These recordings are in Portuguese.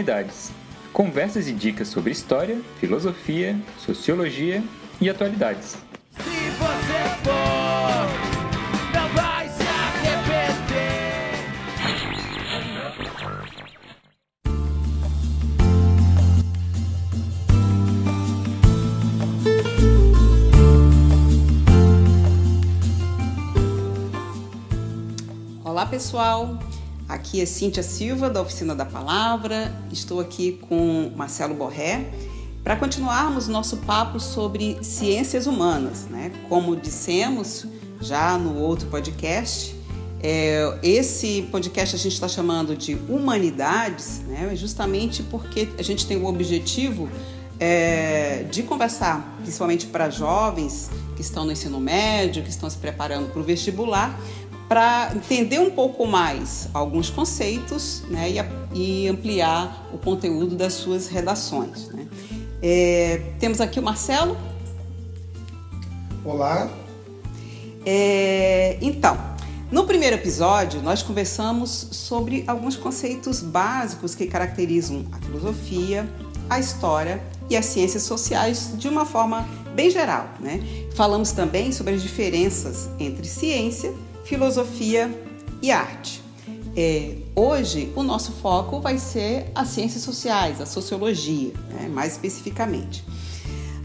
Humanidades. Conversas e dicas sobre história, filosofia, sociologia e atualidades. Se você for, não vai se arrepender. Olá pessoal, aqui é Cíntia Silva da Oficina da Palavra. Estou aqui com Marcelo Borré para continuarmos nosso papo sobre ciências humanas. Né? Como dissemos já no outro podcast, é, esse podcast a gente está chamando de Humanidades, né? justamente porque a gente tem o objetivo é, de conversar, principalmente para jovens que estão no ensino médio, que estão se preparando para o vestibular, para entender um pouco mais alguns conceitos né, e, e, ampliar o conteúdo das suas redações. Né. É, temos aqui o Marcelo. Olá. É, então, no primeiro episódio, nós conversamos sobre alguns conceitos básicos que caracterizam a filosofia, a história e as ciências sociais de uma forma bem geral. Né? Falamos também sobre as diferenças entre ciência filosofia e arte. É, hoje, o nosso foco vai ser as ciências sociais, a sociologia, né, mais especificamente.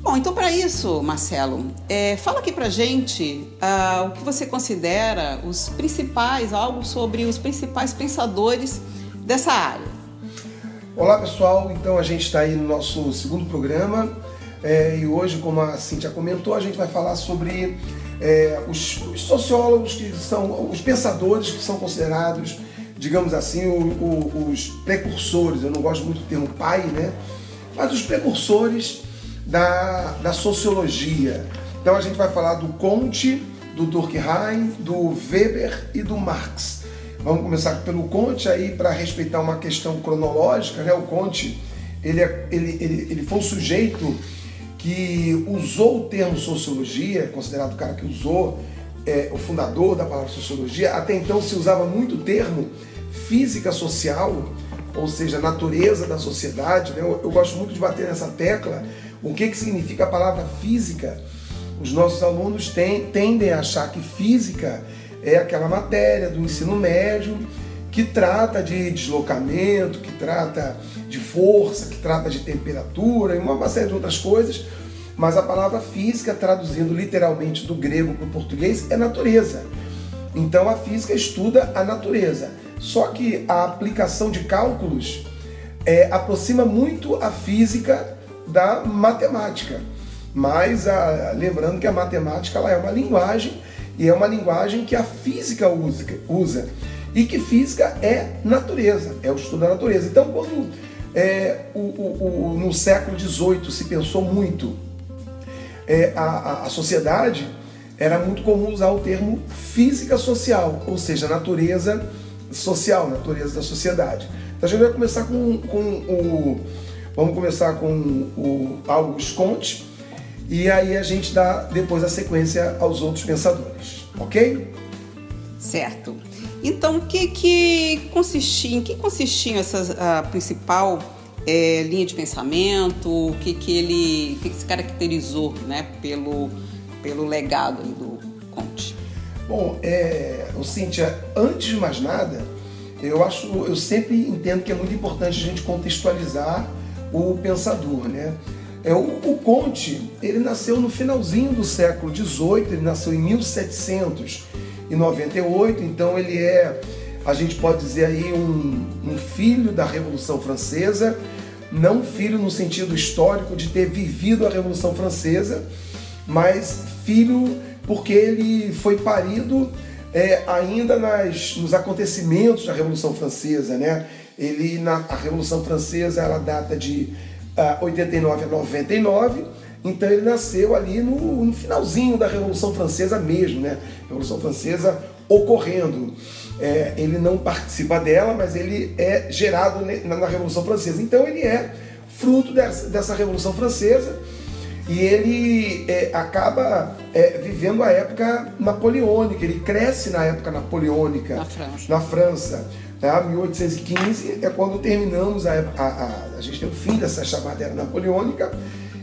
Bom, então para isso, Marcelo, é, fala aqui para gente uh, o que você considera os principais, algo sobre os principais pensadores dessa área. Olá pessoal, então a gente está aí no nosso segundo programa é, e hoje, como a Cintia comentou, a gente vai falar sobre é, os, os, sociólogos que são, os pensadores que são considerados, digamos assim, o, o, os precursores, eu não gosto muito do termo pai, né? Mas os precursores da, da sociologia. Então a gente vai falar do Comte, do Durkheim, do Weber e do Marx. Vamos começar pelo Comte aí para respeitar uma questão cronológica, né? O Comte, ele, é, ele, ele, ele foi um sujeito que usou o termo sociologia, considerado o cara que usou, é, o fundador da palavra sociologia, até então se usava muito o termo física social, ou seja, natureza da sociedade. Né? Eu, eu, gosto muito de bater nessa tecla. O que, que significa a palavra física? Os nossos alunos tem, tendem a achar que física é aquela matéria do ensino médio que trata de deslocamento, que trata de força, que trata de temperatura e uma série de outras coisas, mas a palavra física, traduzindo literalmente do grego para o português, é natureza. Então a física estuda a natureza. Só que a aplicação de cálculos é, aproxima muito a física da matemática. Mas a, lembrando que a matemática ela é uma linguagem e é uma linguagem que a física usa. E que física é natureza, é o estudo da natureza. Então, quando é, o, o, o, no século XVIII se pensou muito é, a, a, a, sociedade, era muito comum usar o termo física social, ou seja, natureza social, natureza da sociedade. Então a gente vai começar com, com o. Vamos começar com o Auguste Comte e aí a gente dá depois a sequência aos outros pensadores, ok? Certo. Então, o que, que consistia, em que consistia essa a principal é, linha de pensamento? O que, que ele o que, que se caracterizou né, pelo, pelo legado do Conte? Bom, é, Cíntia, antes de mais nada, eu acho, eu sempre entendo que é muito importante a gente contextualizar o pensador, né? É, o, o Conte, ele nasceu no finalzinho do século XVIII, ele nasceu em 1700 em 98, então ele é, a gente pode dizer aí, um, um filho da Revolução Francesa, não filho no sentido histórico de ter vivido a Revolução Francesa, mas filho porque ele foi parido é, ainda nas, nos acontecimentos da Revolução Francesa, né? Ele na a Revolução Francesa ela data de uh, ah, 89 a 99 então ele nasceu ali no, no finalzinho da Revolução Francesa mesmo, né? Revolução Francesa ocorrendo. É, ele não participa dela, mas ele é gerado na, Revolução Francesa. Então ele é fruto dessa, dessa Revolução Francesa e ele é, acaba é, vivendo a época napoleônica, ele cresce na época napoleônica Na França. na França. Tá? 1815 é quando terminamos, a, a, a, a gente tem o fim dessa chamada era napoleônica,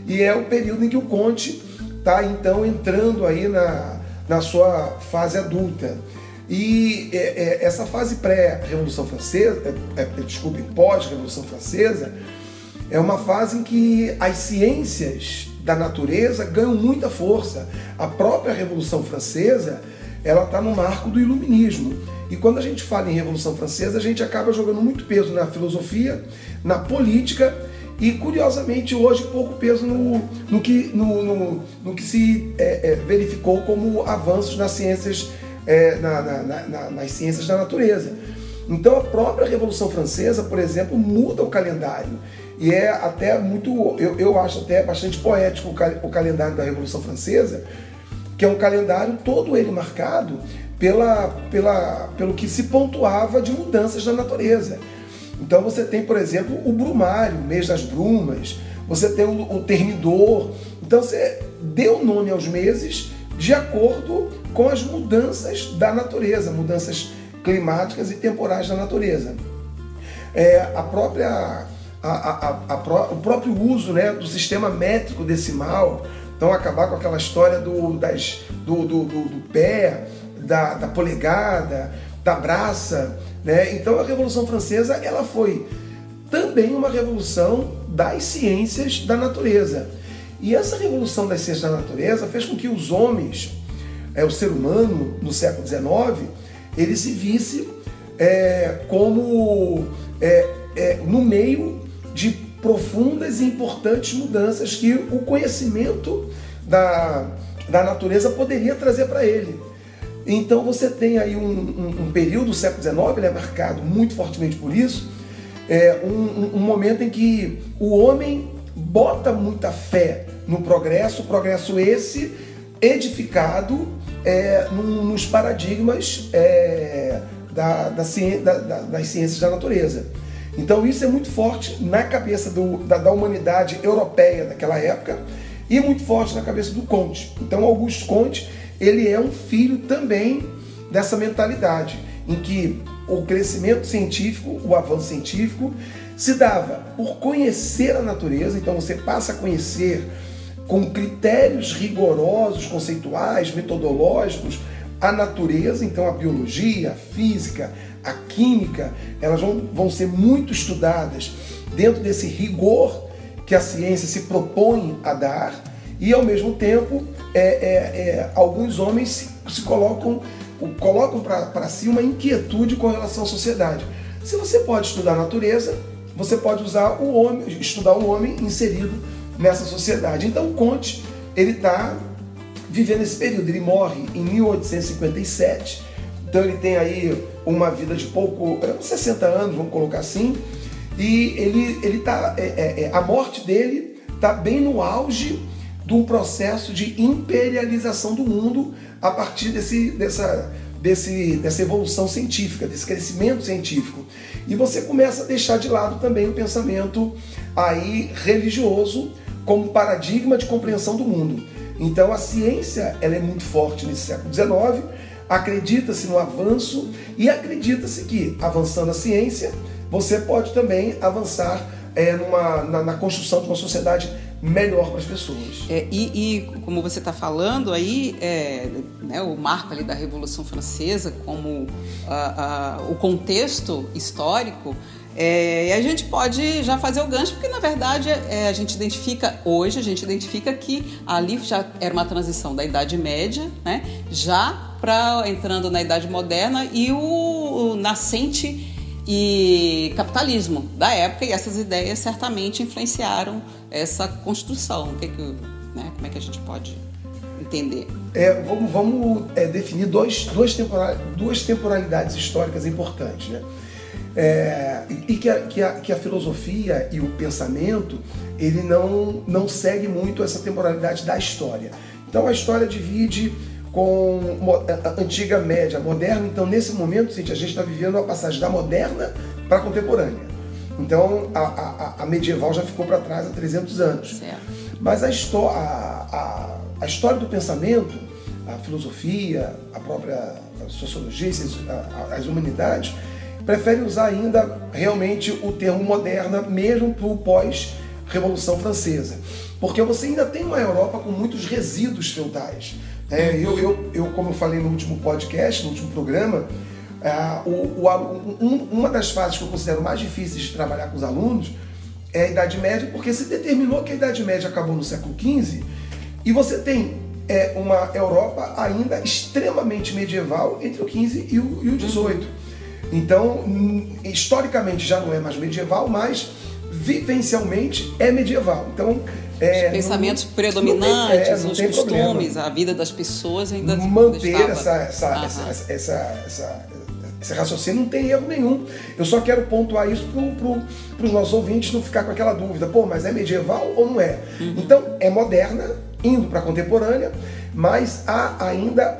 e é o período em que o Conte está então entrando aí na, na sua fase adulta. E é, é, essa fase pré-Revolução Francesa, é, é, desculpe, pós-Revolução Francesa, é uma fase em que as ciências da natureza ganham muita força. A própria Revolução Francesa, ela está no marco do iluminismo. E quando a gente fala em Revolução Francesa, a gente acaba jogando muito peso na filosofia, na política e, curiosamente, hoje pouco peso no, no, que, no, no, no que se é, é, verificou como avanços nas ciências, é, na, na, na, nas ciências da natureza. Então, a própria Revolução Francesa, por exemplo, muda o calendário. E é até muito, eu, eu acho até bastante poético o, cal, o calendário da Revolução Francesa, que é um calendário todo ele marcado pela, pela, pelo que se pontuava de mudanças na natureza. Então você tem, por exemplo, o brumário, mês das brumas, você tem o, o termidor. Então você deu nome aos meses de acordo com as mudanças da natureza, mudanças climáticas e temporais da natureza. É, a própria, a, a, a, o próprio uso né, do sistema métrico decimal, então acabar com aquela história do, das, do, do, do, do pé, da, da polegada, da braça. Né? Então a Revolução Francesa ela foi também uma revolução das ciências da natureza. E essa revolução das ciências da natureza fez com que os homens, é, o ser humano no século XIX, ele se visse é, como é, é, no meio de profundas e importantes mudanças que o conhecimento da, da natureza poderia trazer para ele. Então você tem aí um, um, um período do século XIX, ele é marcado muito fortemente por isso, é um, um, momento em que o homem bota muita fé no progresso, progresso esse edificado é, nos paradigmas é, da, da, da, das ciências da natureza. Então isso é muito forte na cabeça do, da, da, humanidade europeia daquela época e muito forte na cabeça do Comte. Então Augusto Comte ele é um filho também dessa mentalidade em que o crescimento científico, o avanço científico se dava por conhecer a natureza, então você passa a conhecer com critérios rigorosos, conceituais, metodológicos, a natureza, então a biologia, a física, a química, elas vão, vão ser muito estudadas dentro desse rigor que a ciência se propõe a dar, e ao mesmo tempo é, é, é, alguns homens se, se colocam, colocam para si uma inquietude com relação à sociedade. Se você pode estudar a natureza, você pode usar o homem, estudar o homem inserido nessa sociedade. Então Conte, ele está vivendo esse período. Ele morre em 1857, então ele tem aí uma vida de pouco, 60 anos, vamos colocar assim, e ele, ele tá, é, é, é, a morte dele está bem no auge de um processo de imperialização do mundo a partir desse, dessa, desse, dessa evolução científica, desse crescimento científico. E você começa a deixar de lado também o pensamento aí religioso como paradigma de compreensão do mundo. Então a ciência ela é muito forte nesse século XIX, acredita-se no avanço e acredita-se que, avançando a ciência, você pode também avançar é, numa, na, na construção de uma sociedade melhor para as pessoas. É, e, e, como você está falando aí, é, né, o marco ali da Revolução Francesa como o contexto histórico, é, e a gente pode já fazer o gancho, porque na verdade é, a gente identifica, hoje, a gente identifica que ali já era uma transição da Idade Média, né, já para entrando na Idade Moderna e o, o nascente e capitalismo da época, e essas ideias certamente influenciaram essa construção. O que que, né, como é que a gente pode entender? É, vamos vamos é, definir dois, duas, temporal, duas temporalidades históricas importantes. Né? É, e que a, que, a, que a filosofia e o pensamento ele não, não segue muito essa temporalidade da história. Então a história divide com a antiga média, moderna. Então, nesse momento, a gente está vivendo a passagem da moderna para a contemporânea. Então a, a, a medieval já ficou para trás há 300 anos. Certo. Mas a, histó a, a, história do pensamento, a filosofia, a própria sociologia, as humanidades, preferem usar ainda realmente o termo moderna, mesmo para o pós-Revolução Francesa. Porque você ainda tem uma Europa com muitos resíduos feudais. É, eu, eu, eu, como eu falei no último podcast, no último programa, é, o, o, um, uma das fases que eu considero mais difíceis de trabalhar com os alunos é a Idade Média, porque se determinou que a Idade Média acabou no século XV e você tem é, uma Europa ainda extremamente medieval entre o XV e o, e o XVIII. Então, historicamente já não é mais medieval, mas vivencialmente é medieval. Então, é, os pensamentos não, predominantes, não tem, é, os costumes, problema. a vida das pessoas ainda manter essa, essa, essa, essa, esse raciocínio não tem erro nenhum. Eu só quero pontuar isso para os nossos ouvintes não ficar com aquela dúvida, pô, mas é medieval ou não é? Uhum. Então, é moderna, indo para a contemporânea, mas há ainda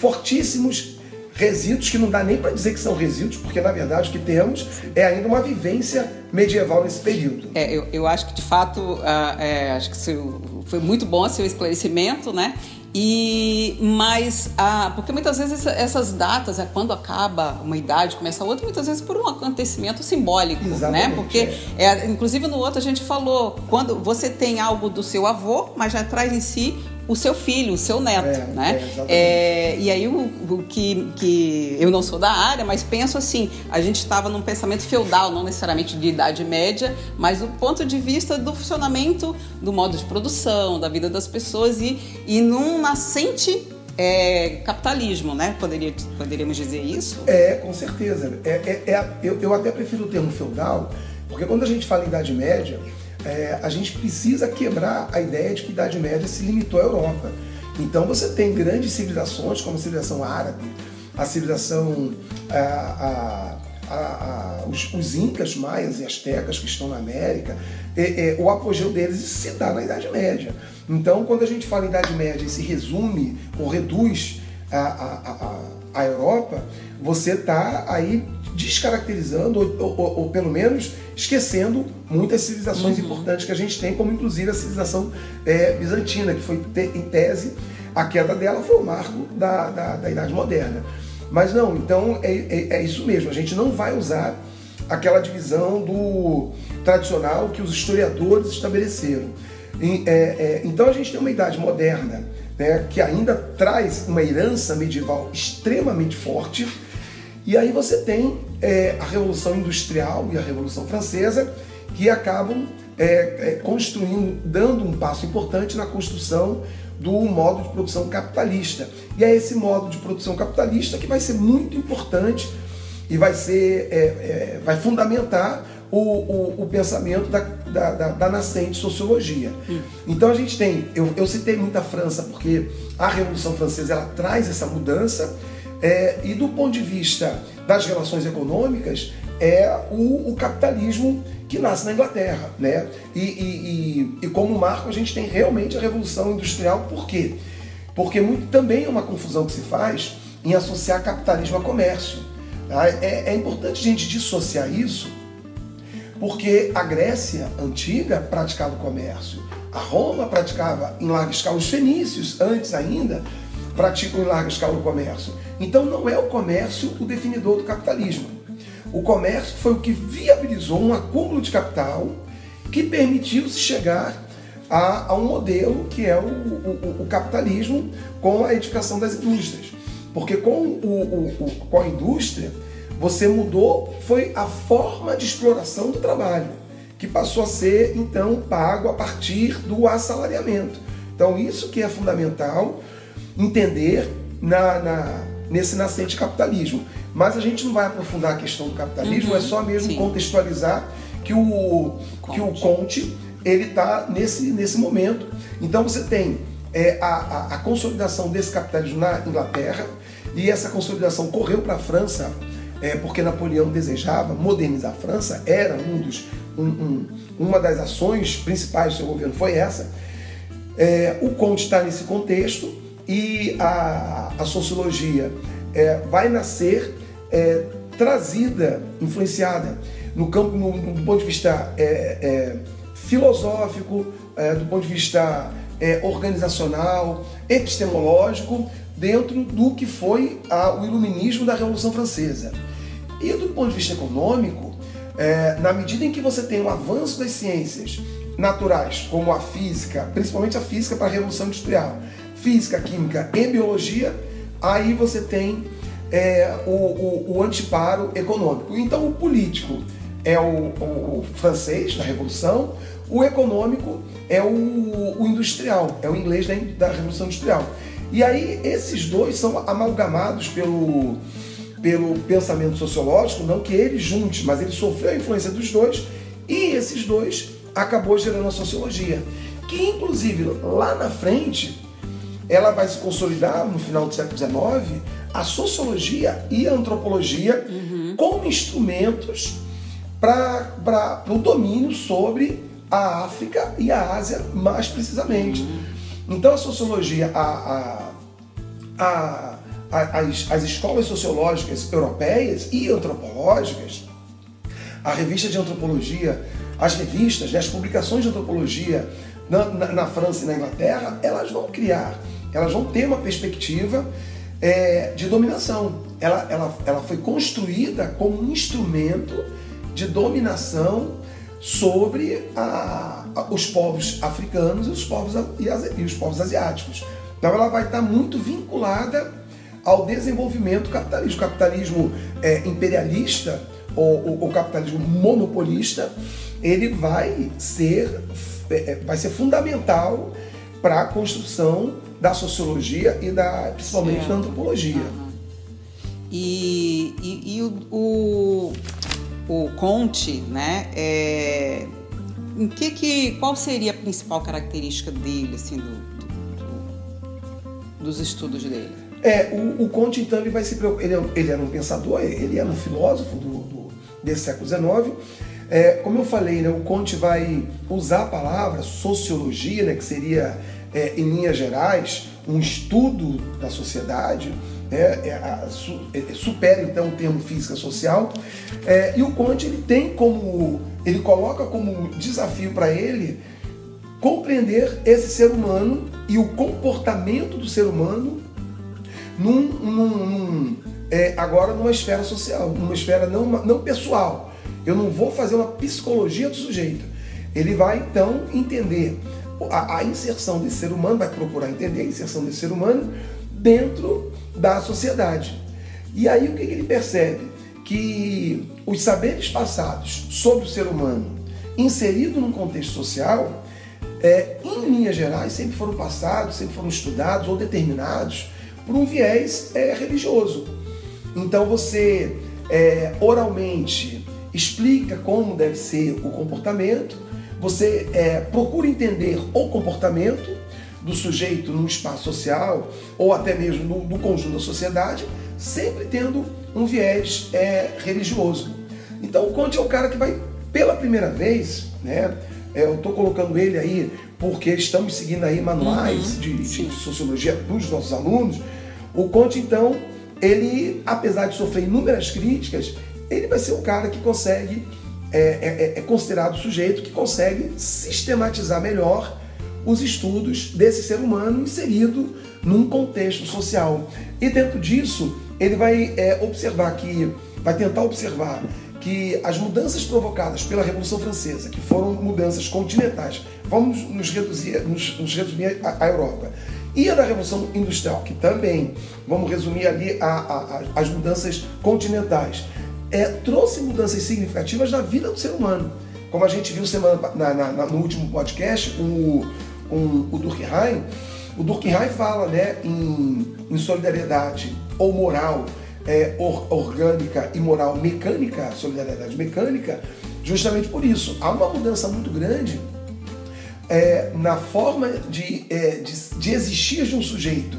fortíssimos resíduos que não dá nem para dizer que são resíduos, porque na verdade o que temos é ainda uma vivência medieval nesse período. É, eu, eu acho que de fato, uh, é, acho que seu, foi muito bom seu esclarecimento, né? E mas ah, porque muitas vezes essas datas é quando acaba uma idade começa a outra muitas vezes por um acontecimento simbólico, né? Exatamente, né? Porque é. É, inclusive no outro a gente falou quando você tem algo do seu avô, mas já traz em si o seu filho, o seu neto, é, né? É, é, e aí o, o, que, que eu não sou da área, mas penso assim, a gente estava num pensamento feudal, não necessariamente de idade média, mas do ponto de vista do funcionamento do modo de produção, da vida das pessoas e, e num nascente é, capitalismo, né? Poderia, poderíamos dizer isso? É, com certeza. É, é, é eu, eu até prefiro o termo feudal, porque quando a gente fala em Idade Média, é, a gente precisa quebrar a ideia de que a Idade Média se limitou à Europa. Então você tem grandes civilizações, como a civilização árabe, a civilização. A, a, a, os, os, incas, maias e astecas que estão na América, o apogeu deles se dá na Idade Média. Então, quando a gente fala em Idade Média e se resume ou reduz a, a Europa, você está aí descaracterizando, ou, ou, ou, pelo menos esquecendo muitas civilizações uhum. importantes que a gente tem, como inclusive a civilização é, bizantina, que foi em tese, a queda dela foi o marco da, da, da Idade Moderna. Mas não, então é, é, é, isso mesmo, a gente não vai usar aquela divisão do tradicional que os historiadores estabeleceram. E, é, é, então a gente tem uma idade moderna né, que ainda traz uma herança medieval extremamente forte, e aí você tem é, a Revolução Industrial e a Revolução Francesa, que acabam é, é, construindo, dando um passo importante na construção do modo de produção capitalista. E é esse modo de produção capitalista que vai ser muito importante e vai ser, é, é, vai fundamentar o, o, o pensamento da, da, da, da, nascente sociologia. Hum. Então a gente tem, eu, eu citei muito a França porque a Revolução Francesa ela traz essa mudança é, e do ponto de vista das relações econômicas, é o, o capitalismo que nasce na Inglaterra. Né? E, e, e, e, como marco, a gente tem realmente a Revolução Industrial. Por quê? Porque muito, também é uma confusão que se faz em associar capitalismo a comércio. Tá? É, é importante a gente dissociar isso, porque a Grécia antiga praticava o comércio, a Roma praticava em larga escala, os fenícios, antes ainda, praticam em larga escala o comércio. Então não é o comércio o definidor do capitalismo. O comércio foi o que viabilizou um acúmulo de capital que permitiu-se chegar a, a, um modelo que é o, o, o, capitalismo com a edificação das indústrias. Porque com, o, com a indústria, você mudou, foi a forma de exploração do trabalho, que passou a ser então pago a partir do assalariamento. Então isso que é fundamental entender na, na, nesse nascente capitalismo. Mas a gente não vai aprofundar a questão do capitalismo, uhum, é só mesmo sim. contextualizar que o, Conte. que o Conte ele está nesse, nesse momento. Então você tem é, a, a, a, consolidação desse capitalismo na Inglaterra e essa consolidação correu para a França é, porque Napoleão desejava modernizar a França, era um dos, um, um, uma das ações principais do seu governo foi essa. É, o Conte está nesse contexto e a, a sociologia é, vai nascer é, trazida, influenciada no campo, no, do ponto de vista é, é, filosófico, é, do ponto de vista é, organizacional, epistemológico, dentro do que foi a, o iluminismo da Revolução Francesa. E do ponto de vista econômico, é, na medida em que você tem um avanço das ciências naturais, como a física, principalmente a física para a Revolução Industrial, física, química e biologia, aí você tem é, o, o, o, antiparo econômico. Então, o político é o, o, francês da Revolução, o econômico é o, industrial, é o inglês da, da Revolução Industrial. E aí, esses dois são amalgamados pelo, pelo pensamento sociológico, não que ele junte, mas ele sofreu a influência dos dois, e esses dois acabou gerando a sociologia, que inclusive lá na frente ela vai se consolidar no final do século XIX, a sociologia e a antropologia uhum. como instrumentos para o domínio sobre a África e a Ásia, mais precisamente. Uhum. Então a sociologia, a, a, a, as, as escolas sociológicas europeias e antropológicas, a revista de antropologia, as revistas, né, as publicações de antropologia na, na, na França e na Inglaterra, elas vão criar elas vão ter uma perspectiva é, de dominação. Ela, ela, ela foi construída como um instrumento de dominação sobre a, a, os povos africanos e os povos, e, as, e os povos asiáticos. Então ela vai estar muito vinculada ao desenvolvimento capitalista. O capitalismo é, imperialista ou o capitalismo monopolista, ele vai ser, é, é, vai ser fundamental para a construção da sociologia e da, principalmente certo. da antropologia. Uhum. E, e, e o, o, o, Conte, né? É, em que que, qual seria a principal característica dele, assim, do, do, dos estudos dele? É, o, o Conte, então, ele vai se preocupar, ele, é ele era um pensador, ele era um filósofo do, do desse século XIX, é, como eu falei, né, o Conte vai usar a palavra sociologia, né, que seria é, em linhas gerais, um estudo da sociedade, né, é, a, su, é, supera então o termo física social, é, e o Conte ele tem como, ele coloca como desafio para ele compreender esse ser humano e o comportamento do ser humano num, num, num é, agora numa esfera social, numa esfera não, não pessoal. Eu não vou fazer uma psicologia do sujeito. Ele vai então entender a, a, inserção desse ser humano, vai procurar entender a inserção desse ser humano dentro da sociedade. E aí o que, que ele percebe? Que os saberes passados sobre o ser humano inserido num contexto social, é, em linhas gerais, sempre foram passados, sempre foram estudados ou determinados por um viés é, religioso. Então você é, oralmente explica como deve ser o comportamento, você é, procura entender o comportamento do sujeito no espaço social ou até mesmo no, no conjunto da sociedade, sempre tendo um viés é, religioso. Então o Conte é o cara que vai pela primeira vez, né? É, eu estou colocando ele aí porque estamos seguindo aí manuais uhum, de, de, sociologia para os nossos alunos. O Conte, então, ele, apesar de sofrer inúmeras críticas, ele vai ser o cara que consegue é, é, é, considerado o sujeito que consegue sistematizar melhor os estudos desse ser humano inserido num contexto social. E dentro disso, ele vai é, observar que, vai tentar observar que as mudanças provocadas pela Revolução Francesa, que foram mudanças continentais, vamos nos reduzir, nos, nos a, a, Europa, e a da Revolução Industrial, que também, vamos resumir ali a, a, as mudanças continentais, é, trouxe mudanças significativas na vida do ser humano. Como a gente viu semana, na, na, no último podcast, o, um, o Durkheim, o Durkheim fala né, em, em solidariedade ou moral é, or, orgânica e moral mecânica, solidariedade mecânica, justamente por isso. Há uma mudança muito grande é, na forma de, é, de, de existir de um sujeito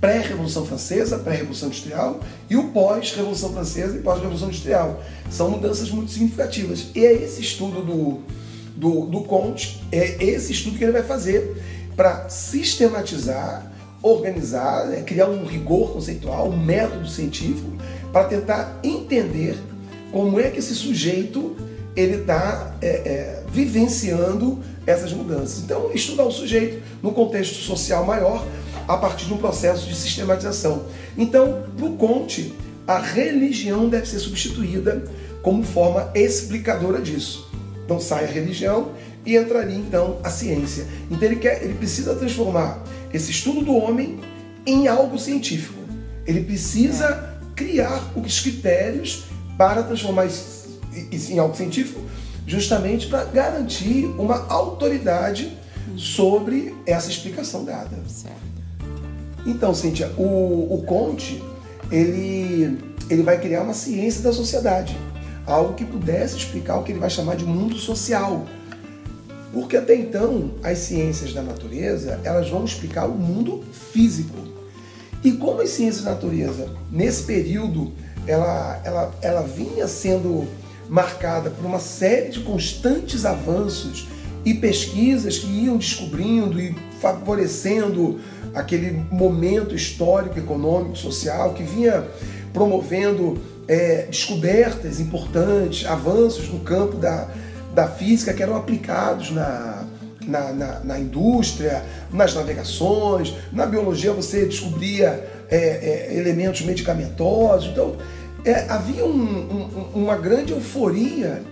pré-revolução francesa, pré-revolução industrial, e o pós-revolução francesa e pós-revolução industrial. São mudanças muito significativas. E é esse estudo do, do, do Conte, é esse estudo que ele vai fazer para sistematizar, organizar, né, criar um rigor conceitual, um método científico, para tentar entender como é que esse sujeito ele está é, é, vivenciando essas mudanças. Então, estudar o sujeito no contexto social maior a partir de um processo de sistematização. Então, para o Conte, a religião deve ser substituída como forma explicadora disso. Então sai a religião e entraria então a ciência. Então ele, quer, ele precisa transformar esse estudo do homem em algo científico. Ele precisa criar os critérios para transformar isso em algo científico, justamente para garantir uma autoridade sobre essa explicação dada. Certo. Então, Cíntia, o, o Conte ele, ele vai criar uma ciência da sociedade, algo que pudesse explicar o que ele vai chamar de mundo social. Porque até então, as ciências da natureza, elas vão explicar o mundo físico. E como as ciências da natureza, nesse período, ela, ela, ela vinha sendo marcada por uma série de constantes avanços e pesquisas que iam descobrindo e favorecendo aquele momento histórico, econômico, social que vinha promovendo é, descobertas importantes, avanços no campo da, da física que eram aplicados na, na, na, na indústria, nas navegações, na biologia você descobria é, é, elementos medicamentosos. Então, é, havia um, um, uma grande euforia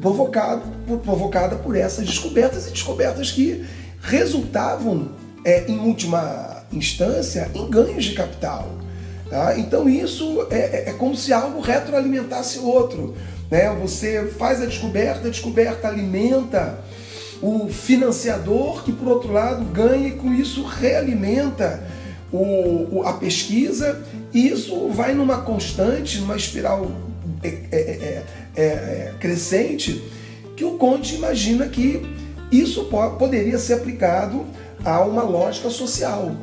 provocado, provocada por essas descobertas e descobertas que resultavam, é, em última instância, em ganhos de capital. Tá? Então isso é, é, é como se algo retroalimentasse outro. Né? Você faz a descoberta, a descoberta alimenta o financiador, que por outro lado ganha e com isso realimenta o, o, a pesquisa, e isso vai numa constante, numa espiral é, é, é, é, crescente, que o Conte imagina que isso poderia ser aplicado a uma lógica social.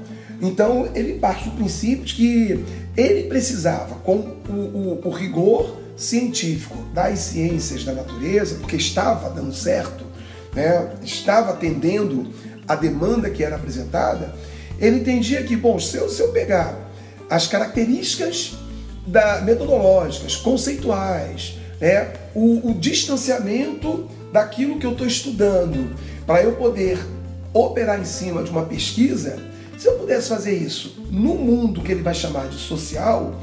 Então ele parte do princípio de que ele precisava, com o, o, o rigor científico das ciências da natureza, porque estava dando certo, né, estava atendendo a demanda que era apresentada, ele entendia que, bom, se eu, se eu pegar as características da, metodológicas, conceituais, né, o, o distanciamento daquilo que eu estou estudando, para eu poder operar em cima de uma pesquisa, se eu pudesse fazer isso no mundo que ele vai chamar de social,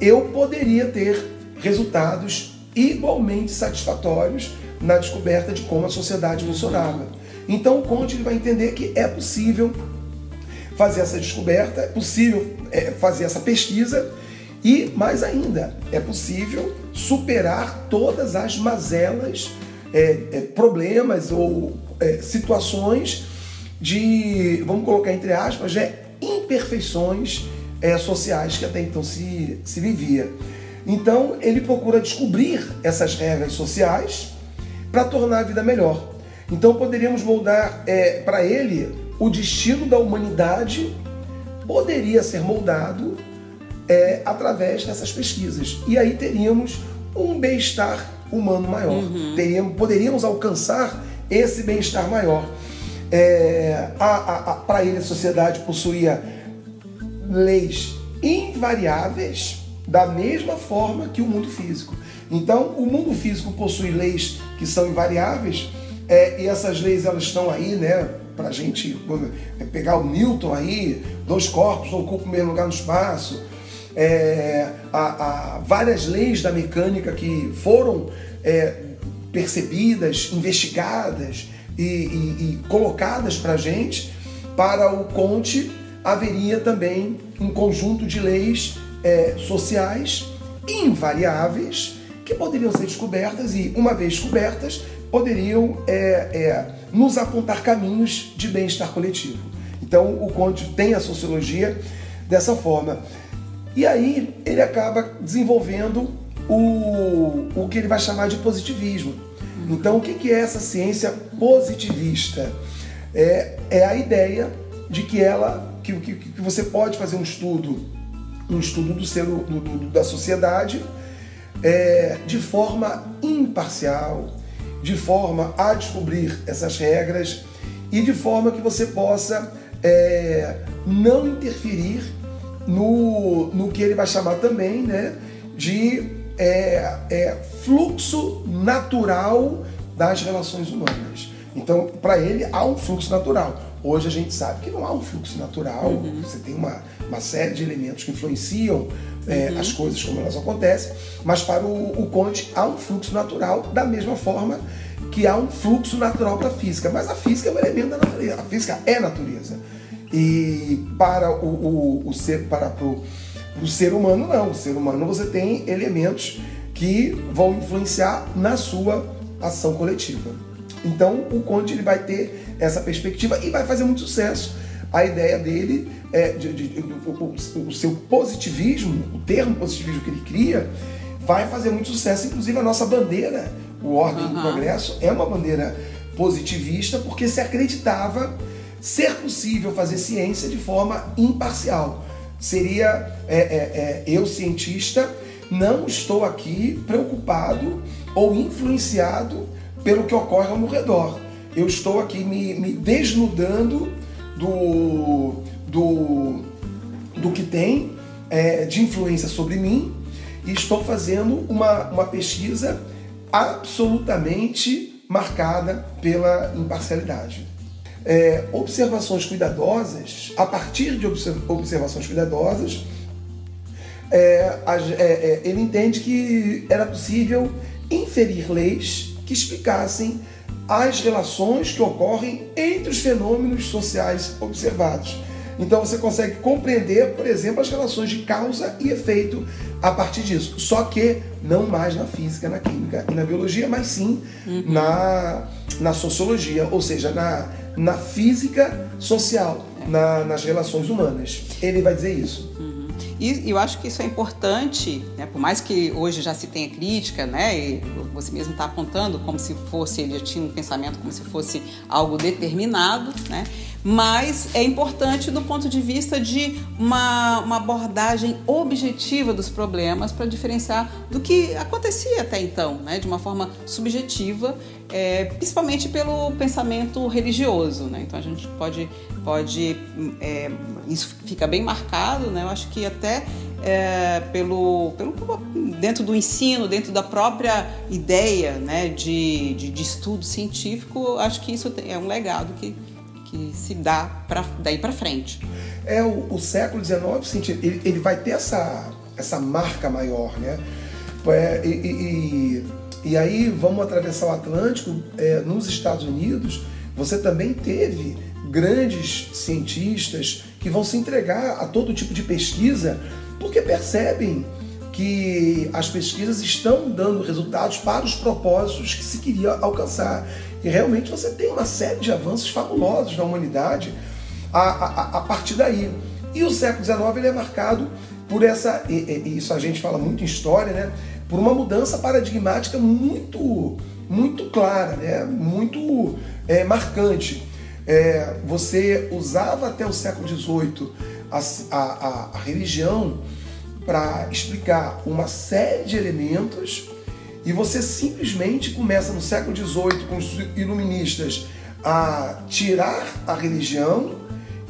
eu poderia ter resultados igualmente satisfatórios na descoberta de como a sociedade funcionava. Então o Conte vai entender que é possível fazer essa descoberta, é possível é, fazer essa pesquisa e, mais ainda, é possível superar todas as mazelas, é, é, problemas ou é, situações de, vamos colocar entre aspas, é, imperfeições sociais que até então se, se vivia. Então ele procura descobrir essas regras sociais para tornar a vida melhor. Então poderíamos moldar é, para ele o destino da humanidade poderia ser moldado é, através dessas pesquisas. E aí teríamos um bem-estar humano maior. Uhum. Teríamos, poderíamos alcançar esse bem-estar maior. É, Para ele, a sociedade possuía leis invariáveis da mesma forma que o mundo físico. Então, o mundo físico possui leis que são invariáveis é, e essas leis elas estão aí, né? Para a gente é, pegar o Newton aí, dois corpos ocupam o mesmo lugar no espaço. É, há, há, várias leis da mecânica que foram é, percebidas, investigadas e, e, e colocadas para a gente. Para o Conte, haveria também um conjunto de leis é, sociais invariáveis que poderiam ser descobertas e, uma vez descobertas, poderiam é, é, nos apontar caminhos de bem-estar coletivo. Então, o Conte tem a sociologia dessa forma. E aí, ele acaba desenvolvendo o, o que ele vai chamar de positivismo. Então, o que é essa ciência positivista? É, é a ideia de que ela que, que, que você pode fazer um estudo um estudo do ser do, do, da sociedade é, de forma imparcial, de forma a descobrir essas regras e de forma que você possa é, não interferir no, no que ele vai chamar também né, de é, é fluxo natural das relações humanas. Então, para ele, há um fluxo natural. Hoje a gente sabe que não há um fluxo natural, uhum. você tem uma, uma série de elementos que influenciam é, uhum. as coisas como elas acontecem, mas para o, o Conte há um fluxo natural da mesma forma que há um fluxo natural para a física. Mas a física é um elemento da natureza, a física é natureza. E para o, o, o ser, para pro, o ser humano, não. O ser humano você tem elementos que vão influenciar na sua ação coletiva. Então o Conte ele vai ter essa perspectiva e vai fazer muito sucesso. A ideia dele é de, de, de o, o, seu positivismo, o termo positivismo que ele cria, vai fazer muito sucesso. Inclusive a nossa bandeira, o Ordem uhum. do Progresso, é uma bandeira positivista porque se acreditava ser possível fazer ciência de forma imparcial. Seria é, é, é, eu, cientista, não estou aqui preocupado ou influenciado pelo que ocorre ao meu redor. Eu estou aqui me, me desnudando do, do, do que tem é, de influência sobre mim e estou fazendo uma, uma pesquisa absolutamente marcada pela imparcialidade. É, observações cuidadosas, a partir de observações cuidadosas, é, é, é, ele entende que era possível inferir leis que explicassem as relações que ocorrem entre os fenômenos sociais observados. Então você consegue compreender, por exemplo, as relações de causa e efeito a partir disso. Só que não mais na física, na química e na biologia, mas sim uhum. na, na sociologia, ou seja, na, na física social, na, nas relações humanas. Ele vai dizer isso. Uhum. E eu acho que isso é importante, né? por mais que hoje já se tenha crítica, né? E você mesmo está apontando como se fosse, ele tinha um pensamento como se fosse algo determinado, né? Mas é importante do ponto de vista de uma, uma abordagem objetiva dos problemas para diferenciar do que acontecia até então, né? de uma forma subjetiva, é, principalmente pelo pensamento religioso. Né? Então a gente pode, pode é, isso fica bem marcado, né? eu acho que até é, pelo, pelo dentro do ensino, dentro da própria ideia né, de, de, de estudo científico, acho que isso é um legado que que se dá pra, daí para frente. É, o, o século XIX, ele, ele vai ter essa, essa marca maior, né? É, e, e, e, aí vamos atravessar o Atlântico, é, nos Estados Unidos, você também teve grandes cientistas que vão se entregar a todo tipo de pesquisa porque percebem que as pesquisas estão dando resultados para os propósitos que se queria alcançar. E realmente você tem uma série de avanços fabulosos na humanidade a, a, a partir daí. E o século XIX ele é marcado por essa, e, e isso a gente fala muito em história, né? Por uma mudança paradigmática muito, muito clara, né? Muito é, marcante. É, você usava até o século XVIII a, a, a religião para explicar uma série de elementos e você simplesmente começa no século XVIII com os iluministas a tirar a religião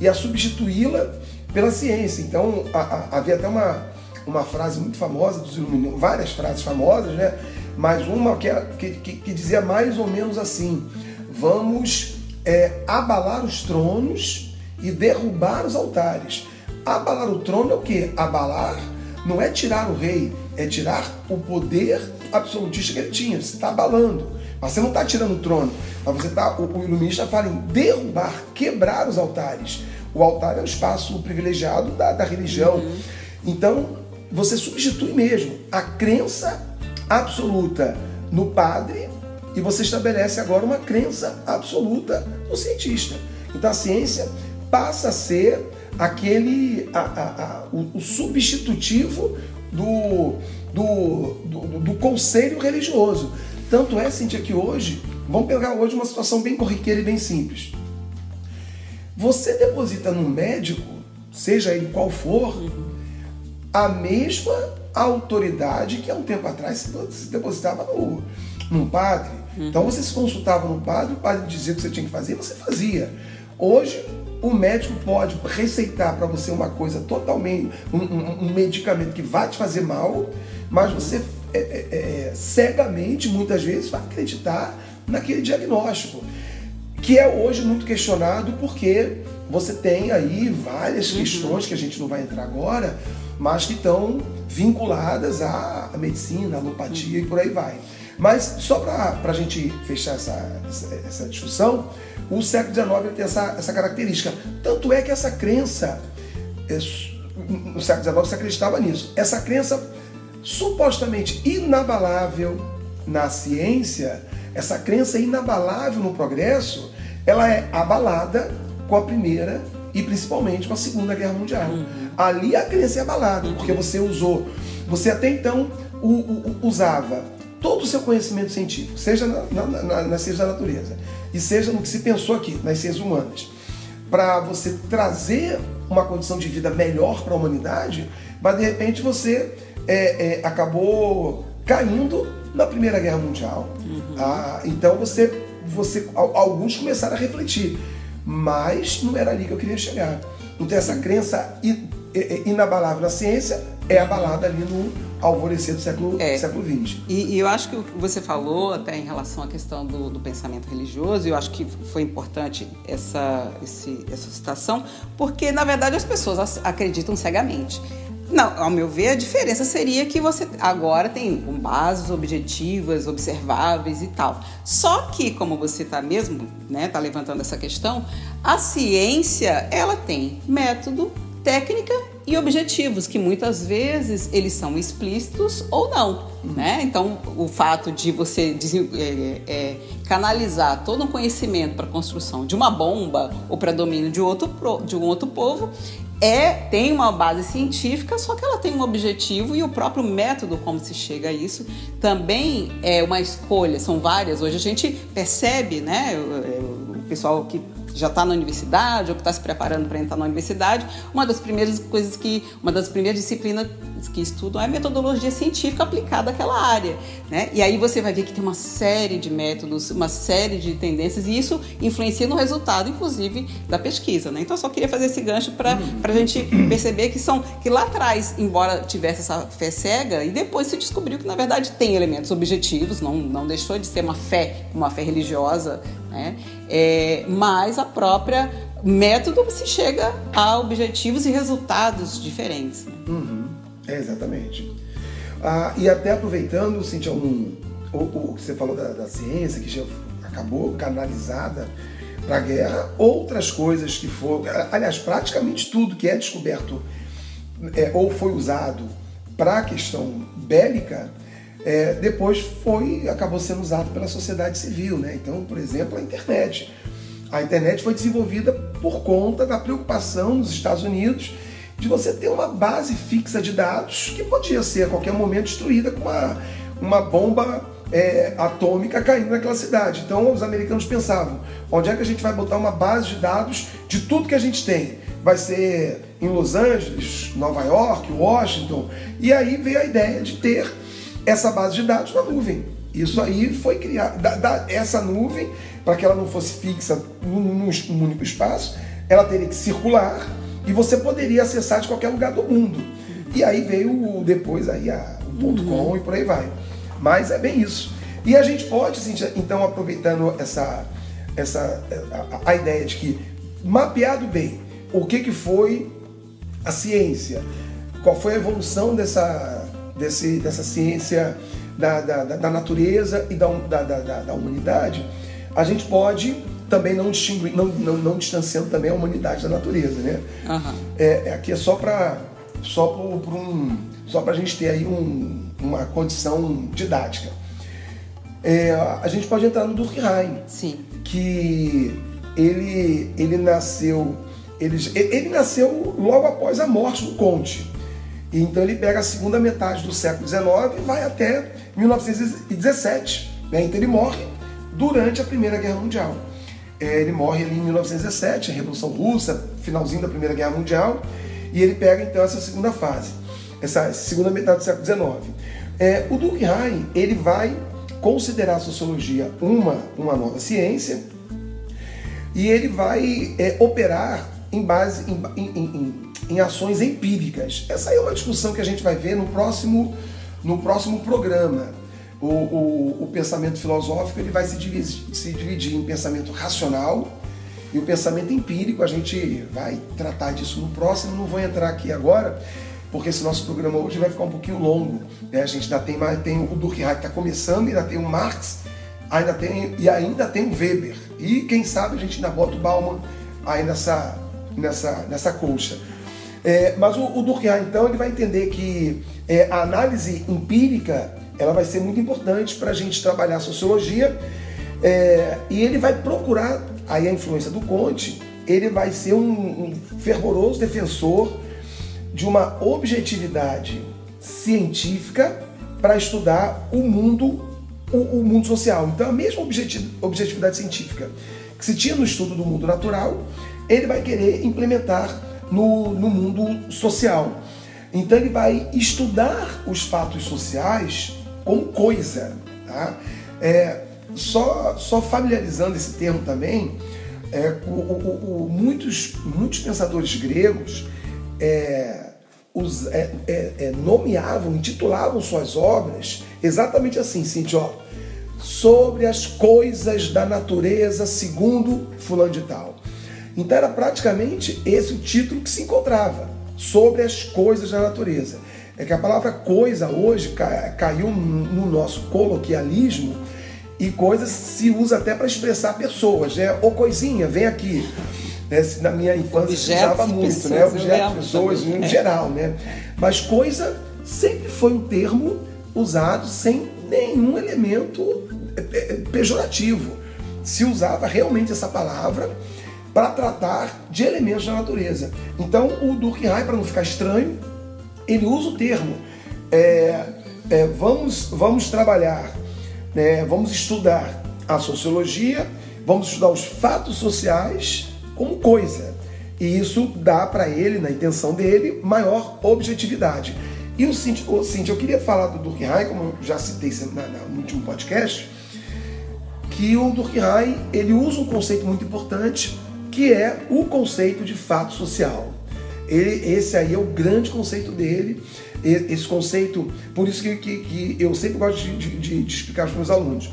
e a substituí-la pela ciência. Então a, a, havia até uma, uma frase muito famosa dos iluministas, várias frases famosas, né? mas uma que, que, que dizia mais ou menos assim: vamos é, abalar os tronos e derrubar os altares. Abalar o trono é o que? Abalar não é tirar o rei, é tirar o poder absolutista que ele tinha. Você está abalando. Mas você não está tirando o trono. Mas você está. O, o iluminista fala em derrubar, quebrar os altares. O altar é o espaço privilegiado da, da religião. Uhum. Então, você substitui mesmo a crença absoluta no padre e você estabelece agora uma crença absoluta no cientista. Então a ciência passa a ser aquele a, a, a, o, o, substitutivo do, do, do, do, conselho religioso. Tanto é, Cintia, que hoje, vamos pegar hoje uma situação bem corriqueira e bem simples. Você deposita no médico, seja ele qual for, a mesma autoridade que há um tempo atrás se depositava no, num padre. Então você se consultava no padre, o padre dizia o que você tinha que fazer, você fazia. Hoje o médico pode receitar para você uma coisa totalmente, um, um, um, medicamento que vai te fazer mal, mas você é, é, é, cegamente, muitas vezes, vai acreditar naquele diagnóstico, que é hoje muito questionado porque você tem aí várias uhum. questões que a gente não vai entrar agora, mas que estão vinculadas à medicina, à alopatia uhum. e por aí vai. Mas só para a gente fechar essa, essa discussão, o século XIX tem essa, essa característica. Tanto é que essa crença, é, no século XIX se acreditava nisso, essa crença supostamente inabalável na ciência, essa crença inabalável no progresso, ela é abalada com a primeira e principalmente com a segunda guerra mundial. Uhum. Ali a crença é abalada, uhum. porque você usou, você até então o, o, usava todo o seu conhecimento científico, seja na, na, na, na ciência da natureza e seja no que se pensou aqui, nas ciências humanas, para você trazer uma condição de vida melhor para a humanidade, mas de repente você é, é, acabou caindo na Primeira Guerra Mundial. Uhum. Ah, então você, você, alguns começaram a refletir, mas não era ali que eu queria chegar. Então essa crença inabalável na ciência é abalada ali no alvorecer do século, é. século XX. E, e, eu acho que o que você falou até em relação à questão do, do pensamento religioso, eu acho que foi importante essa, esse, essa citação, porque na verdade as pessoas acreditam cegamente. Não, ao meu ver, a diferença seria que você agora tem bases objetivas, observáveis e tal. Só que, como você está mesmo, né, tá levantando essa questão, a ciência ela tem método, técnica e objetivos que muitas vezes eles são explícitos ou não, né? Então o fato de você é, é, canalizar todo um conhecimento para a construção de uma bomba ou para domínio de outro de um outro povo é tem uma base científica, só que ela tem um objetivo e o próprio método como se chega a isso também é uma escolha. São várias. Hoje a gente percebe, né? O pessoal que já está na universidade ou que está se preparando para entrar na universidade, uma das primeiras coisas que, uma das primeiras disciplinas que estudam é metodologia científica aplicada àquela área, né? E aí você vai ver que tem uma série de métodos, uma série de tendências e isso influencia no resultado, inclusive, da pesquisa, né? Então eu só queria fazer esse gancho para uhum. a gente perceber que são que lá atrás, embora tivesse essa fé cega, e depois se descobriu que na verdade tem elementos objetivos, não, não deixou de ser uma fé, uma fé religiosa, né? É, mas a própria método se chega a objetivos e resultados diferentes. Né? Uhum. É, exatamente. Ah, e até aproveitando, Cintia, um, o, o que você falou da, da ciência, que já acabou canalizada para a guerra, outras coisas que foram, aliás, praticamente tudo que é descoberto é, ou foi usado para a questão bélica, é, depois foi acabou sendo usado pela sociedade civil, né? Então, por exemplo, a internet. A internet foi desenvolvida por conta da preocupação nos Estados Unidos de você ter uma base fixa de dados que podia ser a qualquer momento destruída com uma, uma bomba é, atômica caindo naquela cidade. Então os americanos pensavam: onde é que a gente vai botar uma base de dados de tudo que a gente tem? Vai ser em Los Angeles, Nova York, Washington. E aí veio a ideia de ter essa base de dados na nuvem. Isso aí foi criado. Essa nuvem, para que ela não fosse fixa num, num único espaço, ela teria que circular e você poderia acessar de qualquer lugar do mundo. E aí veio depois aí a, o ponto uhum. .com e por aí vai. Mas é bem isso. E a gente pode, assim, então, aproveitando essa, essa a, a, ideia de que mapeado bem o que, que foi a ciência, qual foi a evolução dessa, desse, dessa ciência da, da, da natureza e da, da, da, da humanidade, a gente pode também não distinguir, não, não, não distanciando também a humanidade da natureza, né? Uhum. É, aqui é só para só por, por um só para a gente ter aí um, uma condição didática. É, a gente pode entrar no Durkheim, Sim. que ele ele nasceu ele, ele nasceu logo após a morte do Conte. Então ele pega a segunda metade do século XIX e vai até 1917. Né? Então ele morre durante a Primeira Guerra Mundial. É, ele morre ali em 1917, a Revolução Russa, finalzinho da Primeira Guerra Mundial, e ele pega então essa segunda fase, essa segunda metade do século XIX. É, o Durkheim ele vai considerar a sociologia uma, uma nova ciência e ele vai é, operar em base em, em, em, em, ações empíricas. Essa aí é uma discussão que a gente vai ver no próximo no próximo programa. O, o, o pensamento filosófico ele vai se dividir, se dividir em pensamento racional e o pensamento empírico. A gente vai tratar disso no próximo, não vou entrar aqui agora, porque esse nosso programa hoje vai ficar um pouquinho longo. Né? A gente ainda tem, tem o Durkheim que está começando, ainda tem o Marx, ainda tem, e ainda tem o Weber. E quem sabe a gente ainda bota o Bauman aí nessa, nessa, nessa colcha. É, mas o, o Durkheim, então, ele vai entender que é, a análise empírica ela vai ser muito importante para a gente trabalhar a sociologia é, e ele vai procurar, aí a influência do Conte, ele vai ser um, um fervoroso defensor de uma objetividade científica para estudar o mundo, o, o, mundo social. Então, a mesma objetividade científica que se tinha no estudo do mundo natural, ele vai querer implementar no, no mundo social. Então ele vai estudar os fatos sociais como coisa. Tá? É, só, só familiarizando esse termo também, é, o, o, o, muitos, muitos pensadores gregos é, os, é, é, é, nomeavam, intitulavam suas obras exatamente assim, Cintia, ó, sobre as coisas da natureza segundo fulano de tal. Então era praticamente esse o título que se encontrava, sobre as coisas da natureza. É que a palavra coisa hoje caiu no nosso coloquialismo e coisas se usa até para expressar pessoas, né? Ô coisinha, vem aqui. Né? Na minha infância se usava muito, né? Objetos, pessoas em geral, né? Mas coisa sempre foi um termo usado sem nenhum elemento é, é, pejorativo. Se usava realmente essa palavra para tratar de elementos da natureza. Então, o Durkheim, para não ficar estranho, ele usa o termo é, é, vamos, vamos trabalhar, né, vamos estudar a sociologia, vamos estudar os fatos sociais como coisa. E isso dá para ele, na intenção dele, maior objetividade. E o Cintia, o eu queria falar do Durkheim, como eu já citei no último podcast, que o Durkheim ele usa um conceito muito importante que é o conceito de fato social. Ele, esse aí é o grande conceito dele, esse conceito, por isso que, que, que eu sempre gosto de, de, de explicar para os meus alunos.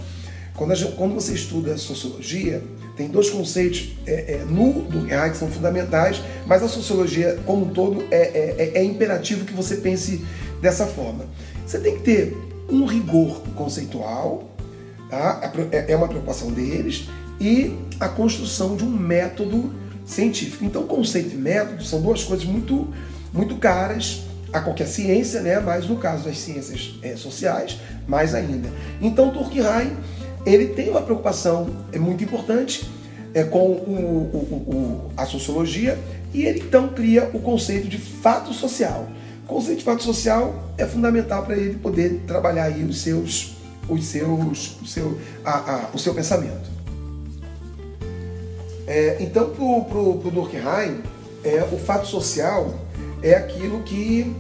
Quando, gente, quando, você estuda sociologia, tem dois conceitos é, é, no Durkheim que são fundamentais, mas a sociologia como um todo é, é, é, é imperativo que você pense dessa forma. Você tem que ter um rigor conceitual, tá? é, é uma preocupação deles, e a construção de um método científico. Então, conceito e método são duas coisas muito, muito caras a qualquer ciência, né? mas no caso das ciências é, sociais, mais ainda. Então, Durkheim ele tem uma preocupação é muito importante é, com o, o, o, a sociologia e ele então cria o conceito de fato social. O conceito de fato social é fundamental para ele poder trabalhar aí os seus, os seus, o seu, a, a, o seu pensamento. É, então, para o Durkheim, é, o fato social é aquilo que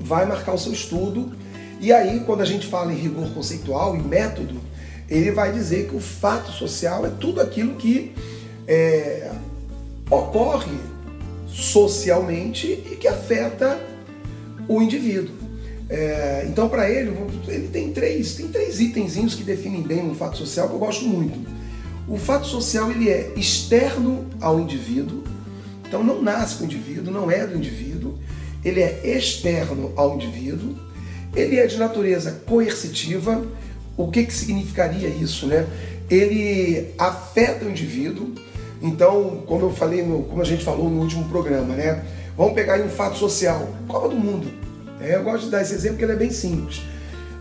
vai marcar o seu estudo. E aí, quando a gente fala em rigor conceitual e método, ele vai dizer que o fato social é tudo aquilo que é, ocorre socialmente e que afeta o indivíduo. É, então, para ele, ele tem três, tem três itenzinhos que definem bem um fato social que eu gosto muito. O fato social ele é externo ao indivíduo, então não nasce com o indivíduo, não é do indivíduo, ele é externo ao indivíduo, ele é de natureza coercitiva. O que, que significaria isso, né? Ele afeta o indivíduo. Então, como eu falei, no, como a gente falou no último programa, né? Vamos pegar aí um fato social, Copa do Mundo. É, eu gosto de dar esse exemplo porque ele é bem simples.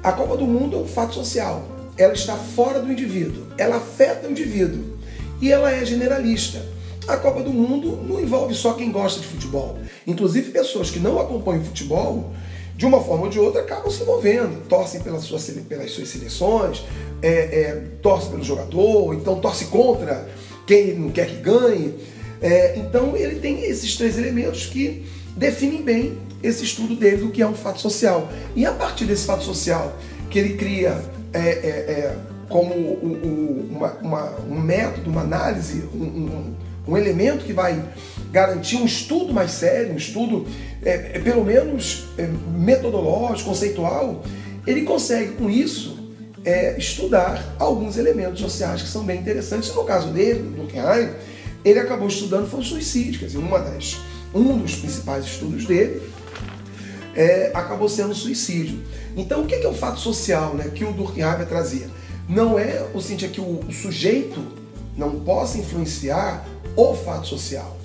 A Copa do Mundo é um fato social ela está fora do indivíduo, ela afeta o indivíduo e ela é generalista. A Copa do Mundo não envolve só quem gosta de futebol. Inclusive, pessoas que não acompanham futebol, de uma forma ou de outra, acabam se envolvendo. Torcem pelas suas, pelas suas seleções, é, é, torcem pelo jogador, então torce contra quem não quer que ganhe. É, então, ele tem esses três elementos que definem bem esse estudo dele do que é um fato social. E a partir desse fato social, que ele cria é, é, é, como um, um, uma, uma, um, método, uma análise, um, um, elemento que vai garantir um estudo mais sério, um estudo é, é pelo menos é, metodológico, conceitual, ele consegue com isso estudar alguns elementos sociais que são bem interessantes. No caso dele, do Durkheim, ele acabou estudando foi o suicídio, quer dizer, uma das, um dos principais estudos dele é, acabou sendo o suicídio. Então, o que é o fato social né, que o Durkheim trazer? Não é o sentido que o, o sujeito não possa influenciar o fato social.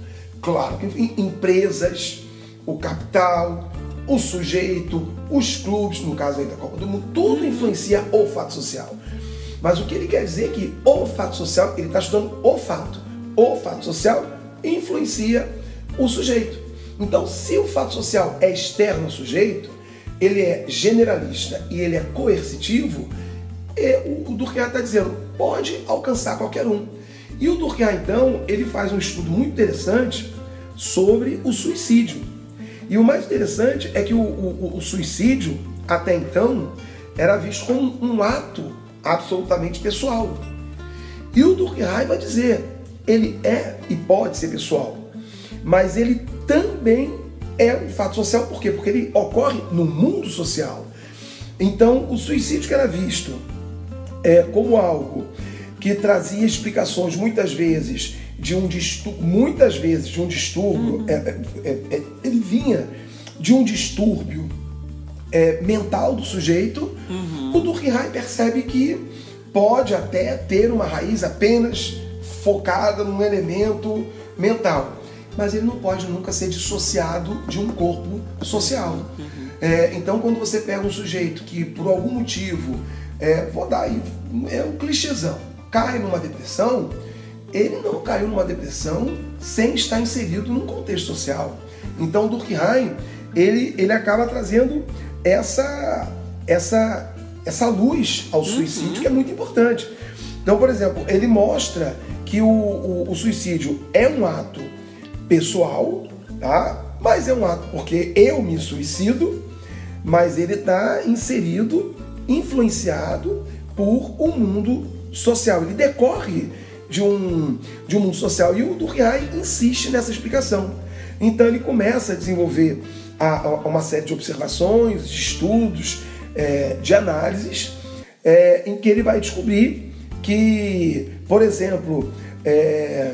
Claro que empresas, o capital, o sujeito, os clubes, no caso aí da Copa do Mundo, tudo influencia o fato social. Mas o que ele quer dizer é que o fato social, ele está estudando o fato. O fato social influencia o sujeito. Então, se o fato social é externo ao sujeito, ele é generalista e ele é coercitivo, e o Durkheim está dizendo, pode alcançar qualquer um. E o Durkheim, então, ele faz um estudo muito interessante sobre o suicídio. E o mais interessante é que o, o, o suicídio, até então, era visto como um ato absolutamente pessoal. E o Durkheim vai dizer, ele é e pode ser pessoal, mas ele também é um fato social, por quê? Porque ele ocorre no mundo social. Então, o suicídio que era visto é, como algo que trazia explicações muitas vezes de um distúrbio, muitas vezes de um distúrbio, uhum. é, é, é, ele vinha de um distúrbio é, mental do sujeito, uhum. o Durkheim percebe que pode até ter uma raiz apenas focada num elemento mental, mas ele não pode nunca ser dissociado de um corpo social. Uhum. É, então, quando você pega um sujeito que por algum motivo, é, vou dar aí, é um clichêzão, cai numa depressão, ele não caiu numa depressão sem estar inserido num contexto social. Então, Durkheim, ele, ele acaba trazendo essa, essa, essa luz ao suicídio, uhum. que é muito importante. Então, por exemplo, ele mostra que o, o, o suicídio é um ato pessoal, tá? mas é um ato porque eu me suicido, mas ele está inserido, influenciado por um mundo social. Ele decorre de um, de um mundo social. E o Durkheim insiste nessa explicação. Então ele começa a desenvolver a, a uma série de observações, de estudos, é, de análises, é, em que ele vai descobrir que, por exemplo, é,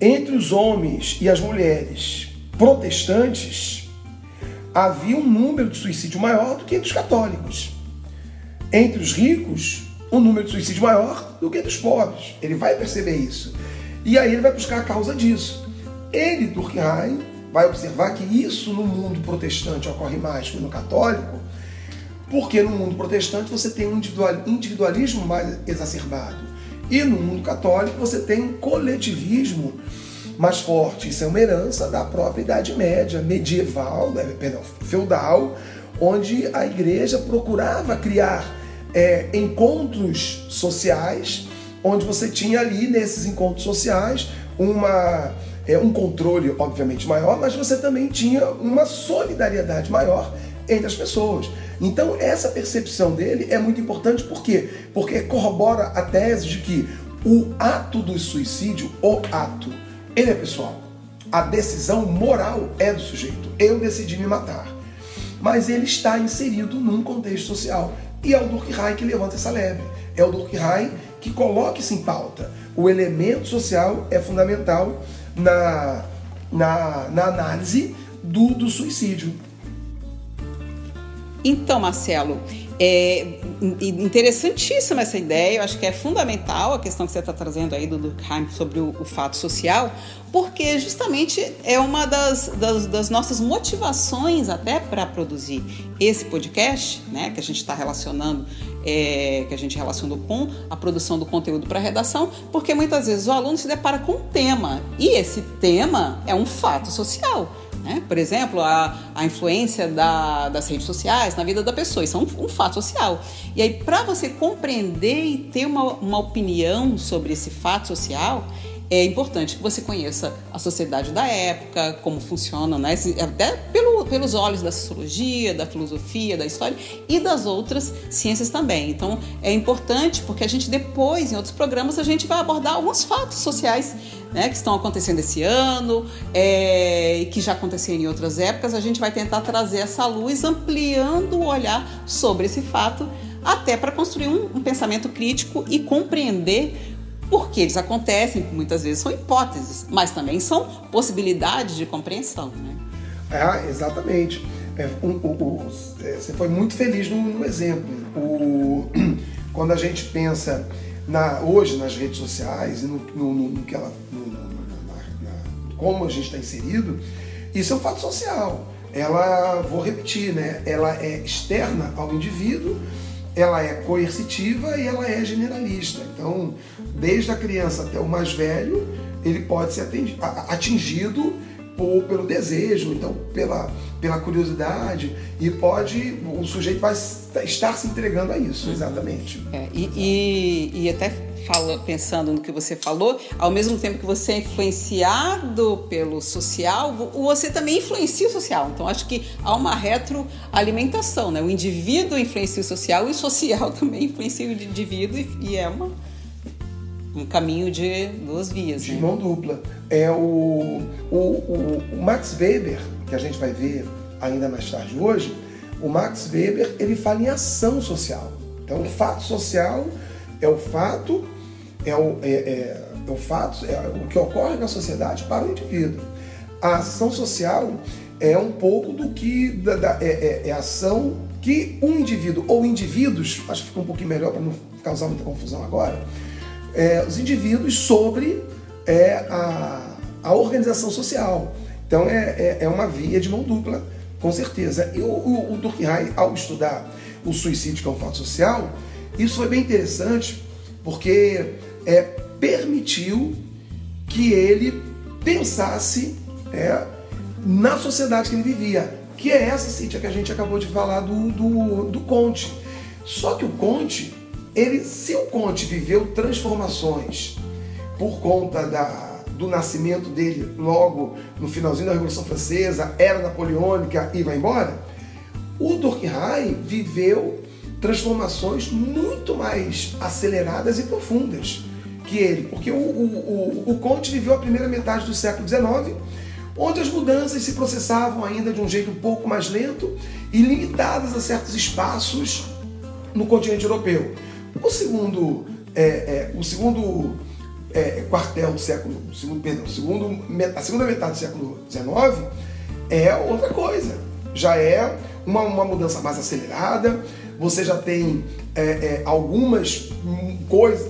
entre os homens e as mulheres protestantes havia um número de suicídio maior do que entre os católicos. Entre os ricos, um número de suicídio maior do que dos pobres. Ele vai perceber isso. E aí ele vai buscar a causa disso. Ele, Durkheim, vai observar que isso no mundo protestante ocorre mais que no católico, porque no mundo protestante você tem um individualismo mais exacerbado. E no mundo católico você tem um coletivismo mais forte. Isso é uma herança da própria Idade Média, medieval, né, perdão, feudal, onde a igreja procurava criar é, encontros sociais, onde você tinha ali nesses encontros sociais uma, é, um controle, obviamente, maior, mas você também tinha uma solidariedade maior entre as pessoas. Então, essa percepção dele é muito importante, por quê? Porque corrobora a tese de que o ato do suicídio, o ato, ele é pessoal. A decisão moral é do sujeito. Eu decidi me matar. Mas ele está inserido num contexto social. E é o Durkheim que levanta essa lebre. É o Durkheim que coloca isso em pauta. O elemento social é fundamental na, na, na análise do, do suicídio. Então, Marcelo, é interessantíssima essa ideia, eu acho que é fundamental a questão que você está trazendo aí do Durkheim sobre o, o, fato social, porque justamente é uma das, das, das nossas motivações até para produzir esse podcast, né, que a gente está relacionando, é, que a gente relacionou com a produção do conteúdo para redação, porque muitas vezes o aluno se depara com um tema, e esse tema é um fato social. Né? Por exemplo, a, a influência da, das redes sociais na vida da pessoa, isso é um, um fato social. E aí, para você compreender e ter uma, uma opinião sobre esse fato social, é importante que você conheça a sociedade da época, como funciona, né? até pelo, pelos olhos da sociologia, da filosofia, da história e das outras ciências também. Então é importante porque a gente depois, em outros programas, a gente vai abordar alguns fatos sociais né, que estão acontecendo esse ano é, e que já aconteceram em outras épocas, a gente vai tentar trazer essa luz, ampliando o olhar sobre esse fato, até para construir um, um pensamento crítico e compreender por que eles acontecem, muitas vezes são hipóteses, mas também são possibilidades de compreensão. Né? É, exatamente. É, um, um, um, é, você foi muito feliz no, no exemplo. quando a gente pensa na, hoje nas redes sociais e no, no, no que ela, na, na, como a gente está inserido, isso é um fato social. Ela, vou repetir, né? Ela é externa ao indivíduo, ela é coercitiva e ela é generalista. Então, desde a criança até o mais velho, ele pode ser atingido por, pelo desejo, então pela, pela curiosidade e pode o sujeito vai estar se entregando a isso, exatamente. É, e, e, e, até fala, pensando no que você falou, ao mesmo tempo que você é influenciado pelo social, você também influencia o social. Então acho que há uma retroalimentação, né? O indivíduo influencia o social e o social também influencia o indivíduo e, e é uma um caminho de duas vias. De né? mão dupla. É o, o, o, o, Max Weber, que a gente vai ver ainda mais tarde hoje, o Max Weber ele fala em ação social. Então, o fato social é o fato, é o, é, é, é o fato, é o que ocorre na sociedade para o indivíduo. A ação social é um pouco do que da, da, é, é, é ação que um indivíduo ou indivíduos, acho que fica um pouquinho melhor para não causar muita confusão agora, é, os indivíduos sobre é, a, a organização social. Então é, é, é, uma via de mão dupla, com certeza. E o, o, o Durkheim, ao estudar o suicídio, que é um fato social, isso foi bem interessante porque é, permitiu que ele pensasse é, na sociedade que ele vivia, que é essa Cíntia que a gente acabou de falar do, do, do Conte. Só que o Conte, ele, se o Conte viveu transformações por conta da, do nascimento dele logo no finalzinho da Revolução Francesa, era napoleônica e vai embora, o Durkheim viveu transformações muito mais aceleradas e profundas que ele, porque o, o, o, o Conte viveu a primeira metade do século XIX, onde as mudanças se processavam ainda de um jeito um pouco mais lento e limitadas a certos espaços no continente europeu. O segundo, é, é, o segundo é, quartel do século, segundo, perdão, segundo, a segunda metade do século XIX é outra coisa. Já é uma, uma mudança mais acelerada. Você já tem é, é, algumas coisas,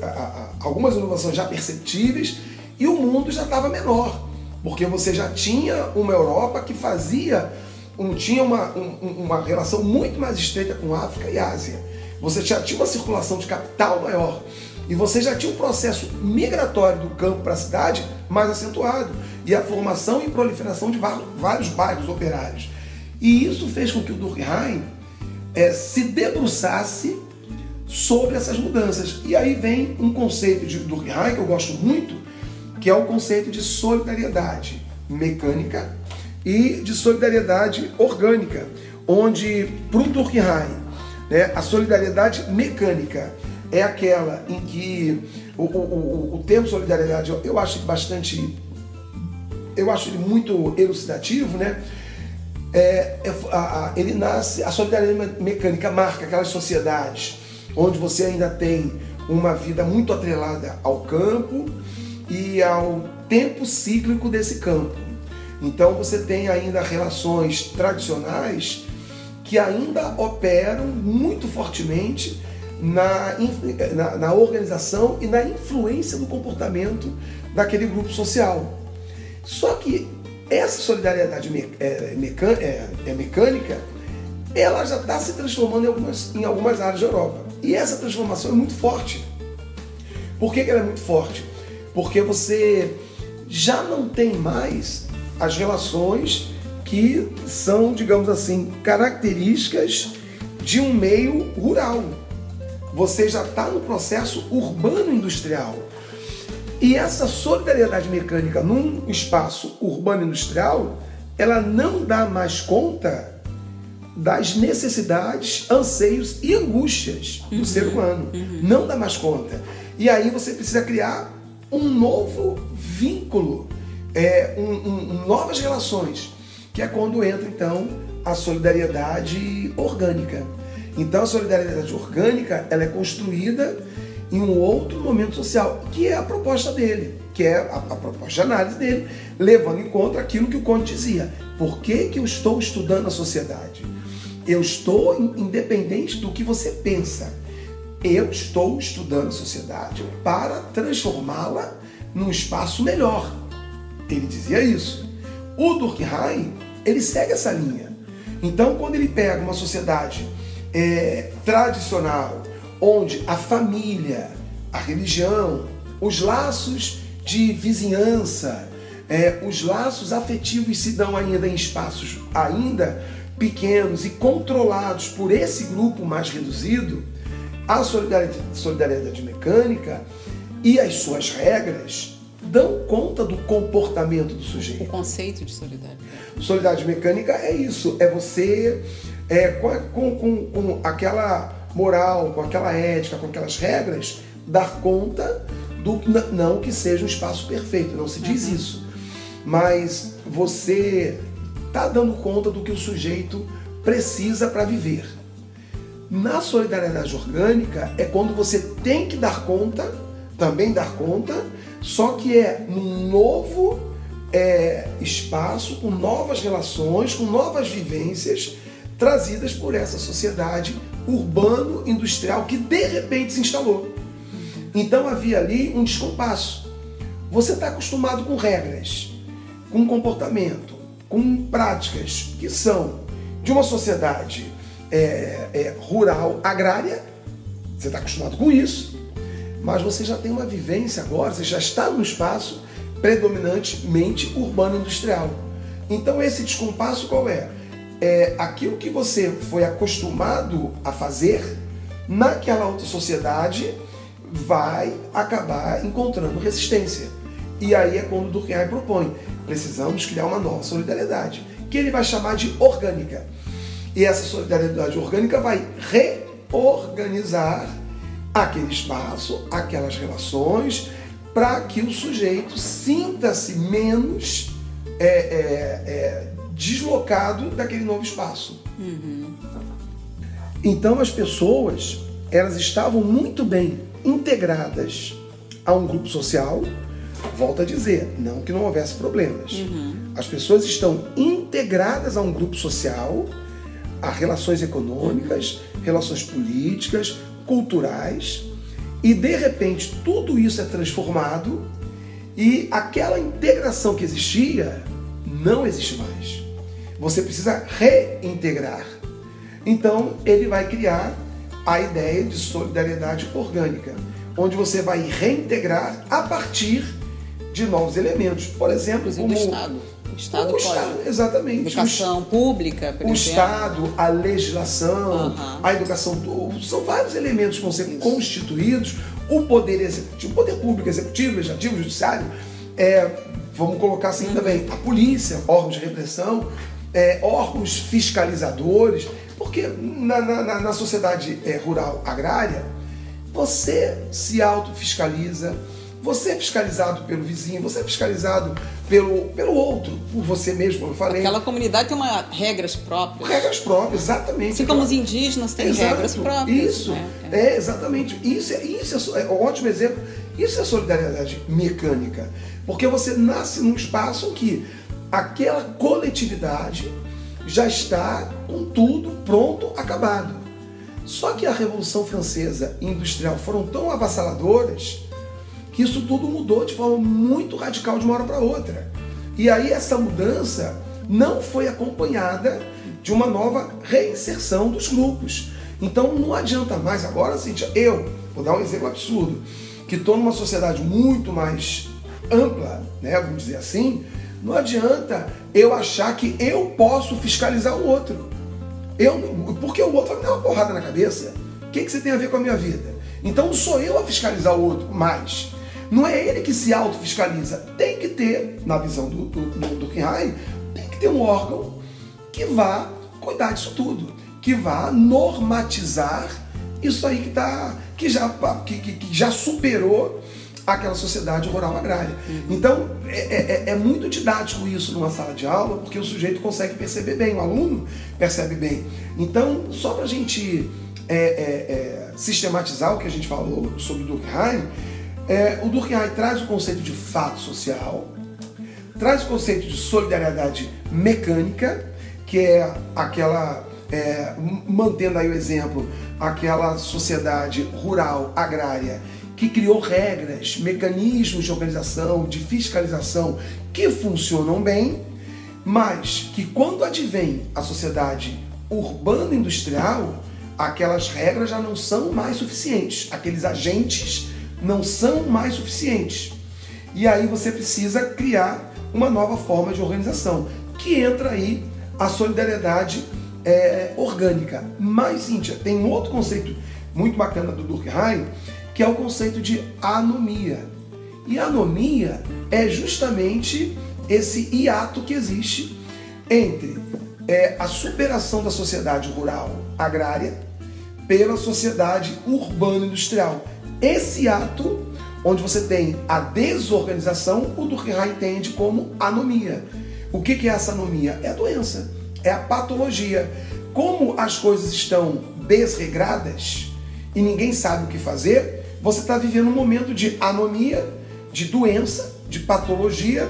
algumas inovações já perceptíveis e o mundo já estava menor, porque você já tinha uma Europa que fazia, um, tinha uma, um, uma relação muito mais estreita com África e Ásia você já tinha uma circulação de capital maior e você já tinha um processo migratório do campo para a cidade mais acentuado e a formação e proliferação de vários bairros operários. E isso fez com que o Durkheim é, se debruçasse sobre essas mudanças. E aí vem um conceito de Durkheim que eu gosto muito, que é o conceito de solidariedade mecânica e de solidariedade orgânica, onde para o Durkheim né? A solidariedade mecânica é aquela em que o, o, o, o termo solidariedade eu, acho bastante. Eu acho ele muito elucidativo, né? É, é, a, a, ele nasce, a solidariedade mecânica marca aquelas sociedades onde você ainda tem uma vida muito atrelada ao campo e ao tempo cíclico desse campo. Então você tem ainda relações tradicionais que ainda operam muito fortemente na, na, na, organização e na influência do comportamento daquele grupo social. Só que essa solidariedade é, é, é mecânica, ela já está se transformando em algumas, em algumas áreas da Europa. E essa transformação é muito forte. Por que, que ela é muito forte? Porque você já não tem mais as relações que são, digamos assim, características de um meio rural. Você já está no processo urbano-industrial. E essa solidariedade mecânica num espaço urbano-industrial, ela não dá mais conta das necessidades, anseios e angústias do uhum, ser humano. Uhum. Não dá mais conta. E aí você precisa criar um novo vínculo, é, um, um, novas relações, que é quando entra então a solidariedade orgânica. Então a solidariedade orgânica ela é construída em um outro momento social, que é a proposta dele, que é a, a proposta de análise dele, levando em conta aquilo que o Conte dizia. Por que, que eu estou estudando a sociedade? Eu estou independente do que você pensa. Eu estou estudando a sociedade para transformá-la num espaço melhor. Ele dizia isso. O Durkheim, ele segue essa linha. Então, quando ele pega uma sociedade é, tradicional, onde a família, a religião, os laços de vizinhança, é, os laços afetivos se dão ainda em espaços ainda pequenos e controlados por esse grupo mais reduzido, a solidariedade, solidariedade mecânica e as suas regras dão conta do comportamento do sujeito. O conceito de solidariedade. Solidariedade mecânica é isso, é você é, com, com, com aquela moral, com aquela ética, com aquelas regras, dar conta do não que seja um espaço perfeito, não se diz uhum. isso. Mas você está dando conta do que o sujeito precisa para viver. Na solidariedade orgânica é quando você tem que dar conta, também dar conta, só que é num novo é, espaço, com novas relações, com novas vivências trazidas por essa sociedade urbano-industrial que de repente se instalou. Então havia ali um descompasso. Você está acostumado com regras, com comportamento, com práticas que são de uma sociedade é, é, rural, agrária, você está acostumado com isso, mas você já tem uma vivência agora, você já está num espaço predominantemente urbano-industrial. Então esse descompasso qual é? É aquilo que você foi acostumado a fazer naquela outra sociedade vai acabar encontrando resistência. E aí é quando Durkheim propõe, precisamos criar uma nova solidariedade, que ele vai chamar de orgânica. E essa solidariedade orgânica vai reorganizar aquele espaço, aquelas relações, para que o sujeito sinta-se menos é, é, é, deslocado daquele novo espaço. Uhum. Então as pessoas elas estavam muito bem integradas a um grupo social. Volto a dizer, não que não houvesse problemas. Uhum. As pessoas estão integradas a um grupo social, a relações econômicas, relações políticas, culturais, e de repente tudo isso é transformado e aquela integração que existia não existe mais. Você precisa reintegrar. Então ele vai criar a ideia de solidariedade orgânica, onde você vai reintegrar a partir de novos elementos. Por exemplo, como... do Estado. O Estado, o Estado exatamente. Educação pública, por O exemplo. Estado, a legislação, uhum. a educação, são vários elementos que vão ser Isso. constituídos. O poder executivo, o poder público, executivo, legislativo, judiciário, é, vamos colocar assim uhum. também, a polícia, órgãos de repressão, é, órgãos fiscalizadores, porque na, na, na sociedade é, rural agrária, você se autofiscaliza, você é fiscalizado pelo vizinho, você é fiscalizado pelo, pelo outro, por você mesmo, como eu falei. Aquela comunidade tem uma, regras próprias. Regras próprias, exatamente. Assim como os indígenas têm Exato. regras próprias. Isso, né? é. é. exatamente. Isso, é, isso é, é um ótimo exemplo. Isso é solidariedade mecânica. Porque você nasce num espaço que aquela coletividade já está com tudo pronto, acabado. Só que a Revolução Francesa e Industrial foram tão avassaladoras que isso tudo mudou de forma muito radical de uma hora para outra. E aí essa mudança não foi acompanhada de uma nova reinserção dos grupos. Então não adianta mais agora, Cíntia, eu, vou dar um exemplo absurdo, que estou numa sociedade muito mais ampla, né, vamos dizer assim, não adianta eu achar que eu posso fiscalizar o outro. Eu, porque o outro vai me dar uma porrada na cabeça. O que, que você tem a ver com a minha vida? Então sou eu a fiscalizar o outro mais. Não é ele que se autofiscaliza. Tem que ter, na visão do, do, do Durkheim, tem que ter um órgão que vá cuidar disso tudo, que vá normatizar isso aí que, tá, que, já, que, que, que já superou aquela sociedade rural agrária. Então, é, é, é, muito didático isso numa sala de aula, porque o sujeito consegue perceber bem, o aluno percebe bem. Então, só para a gente é, é, é, sistematizar o que a gente falou sobre Durkheim, é, o Durkheim traz o conceito de fato social, traz o conceito de solidariedade mecânica, que é aquela, é, mantendo aí o exemplo, aquela sociedade rural, agrária, que criou regras, mecanismos de organização, de fiscalização que funcionam bem, mas que quando advém a sociedade urbana-industrial, aquelas regras já não são mais suficientes, aqueles agentes não são mais suficientes. E aí você precisa criar uma nova forma de organização, que entra aí a solidariedade é, orgânica. Mas, Cíntia, tem um outro conceito muito bacana do Durkheim, que é o conceito de anomia. E anomia é justamente esse hiato que existe entre é, a superação da sociedade rural agrária pela sociedade urbano-industrial. Esse ato, onde você tem a desorganização, o Durkheim entende como anomia. O que é essa anomia? É a doença, é a patologia. Como as coisas estão desregradas e ninguém sabe o que fazer, você está vivendo um momento de anomia, de doença, de patologia,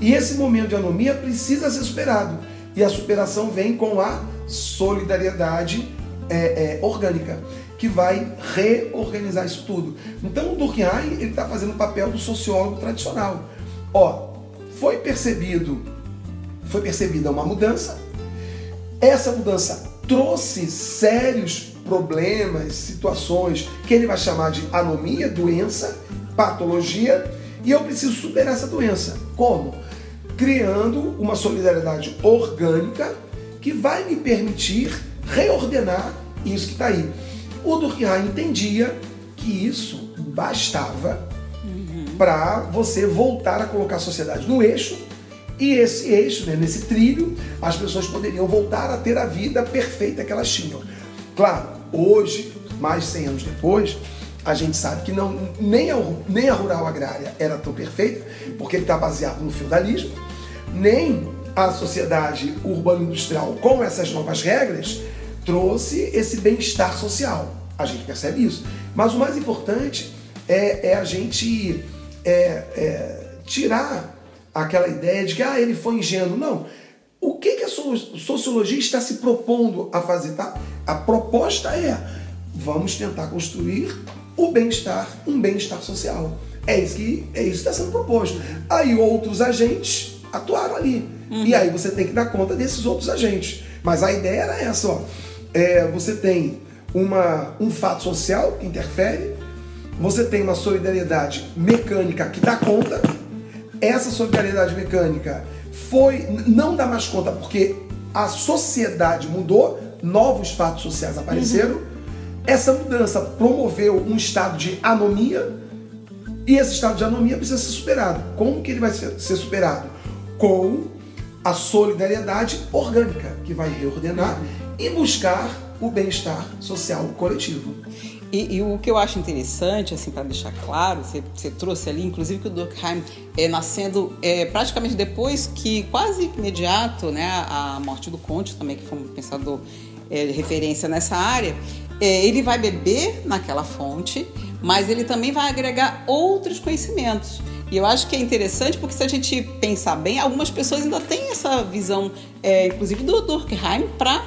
e esse momento de anomia precisa ser superado. E a superação vem com a solidariedade é, é, orgânica, que vai reorganizar isso tudo. Então o Durkheim ele está fazendo o papel do sociólogo tradicional. Ó, foi percebido, foi percebida uma mudança. Essa mudança trouxe sérios problemas, situações que ele vai chamar de anomia, doença, patologia, e eu preciso superar essa doença. Como? Criando uma solidariedade orgânica que vai me permitir reordenar isso que está aí. O Durkheim entendia que isso bastava uhum. para você voltar a colocar a sociedade no eixo e esse eixo, né, nesse trilho, as pessoas poderiam voltar a ter a vida perfeita que elas tinham. Claro, hoje, mais de 100 anos depois, a gente sabe que não, nem, a, nem a rural agrária era tão perfeita, porque ele está baseado no feudalismo, nem a sociedade urbano-industrial com essas novas regras trouxe esse bem-estar social. A gente percebe isso. Mas o mais importante é, é a gente é, é, tirar aquela ideia de que ah, ele foi ingênuo. Não. O que, que a sociologia está se propondo a fazer? Tá? A proposta é: vamos tentar construir o bem-estar, um bem-estar social. É isso que é isso que está sendo proposto. Aí outros agentes atuaram ali. Uhum. E aí você tem que dar conta desses outros agentes. Mas a ideia era essa, ó. É, você tem uma, um fato social que interfere, você tem uma solidariedade mecânica que dá conta. Essa solidariedade mecânica foi não dá mais conta porque a sociedade mudou, novos fatos sociais apareceram. Uhum. Essa mudança promoveu um estado de anomia e esse estado de anomia precisa ser superado. Como que ele vai ser, ser superado? Com a solidariedade orgânica, que vai reordenar e buscar o bem-estar social coletivo. E, e, o que eu acho interessante, assim, para deixar claro, você, você, trouxe ali, inclusive que o Durkheim é nascendo é, praticamente depois que, quase imediato, né, a morte do Conte também, que foi um pensador é, de referência nessa área, é, ele vai beber naquela fonte, mas ele também vai agregar outros conhecimentos. E eu acho que é interessante porque se a gente pensar bem, algumas pessoas ainda têm essa visão, é, inclusive do Durkheim, para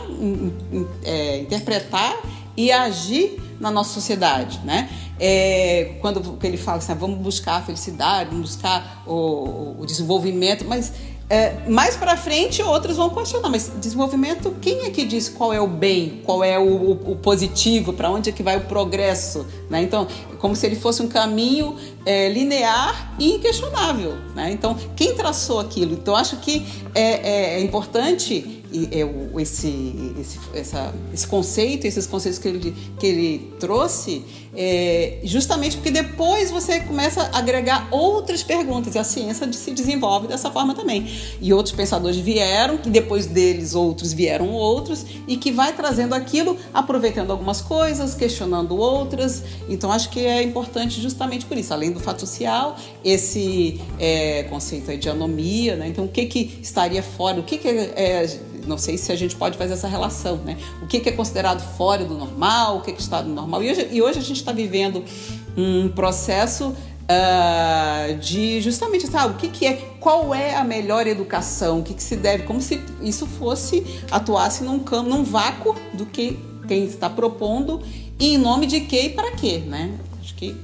é, interpretar e agir na nossa sociedade, né? É, quando ele fala assim, ah, vamos buscar a felicidade, vamos buscar o, o desenvolvimento, mas é, mais para frente outros vão questionar, mas desenvolvimento, quem é que diz qual é o bem, qual é o, o, o positivo, para onde é que vai o progresso, né? Então, como se ele fosse um caminho é, linear e inquestionável, né? Então, quem traçou aquilo? Então, acho que é, é, é importante é, esse, esse, essa, esse conceito, esses conceitos que ele, que ele trouxe, é, justamente porque depois você começa a agregar outras perguntas e a ciência se desenvolve dessa forma também. E outros pensadores vieram, que depois deles outros vieram outros, e que vai trazendo aquilo, aproveitando algumas coisas, questionando outras. Então acho que é, é importante justamente por isso, além do fato social, esse é, conceito aí de anomia, né? Então, o que que estaria fora, o que que é, é não sei se a gente pode fazer essa relação, né? O que, que é considerado fora do normal, o que, que está no normal. E hoje, e hoje a gente está vivendo um processo uh, de justamente sabe o que, que é, qual é a melhor educação, o que, que se deve, como se isso fosse atuasse num campo, num vácuo do que quem está propondo e em nome de quê e para quê, né? Acho que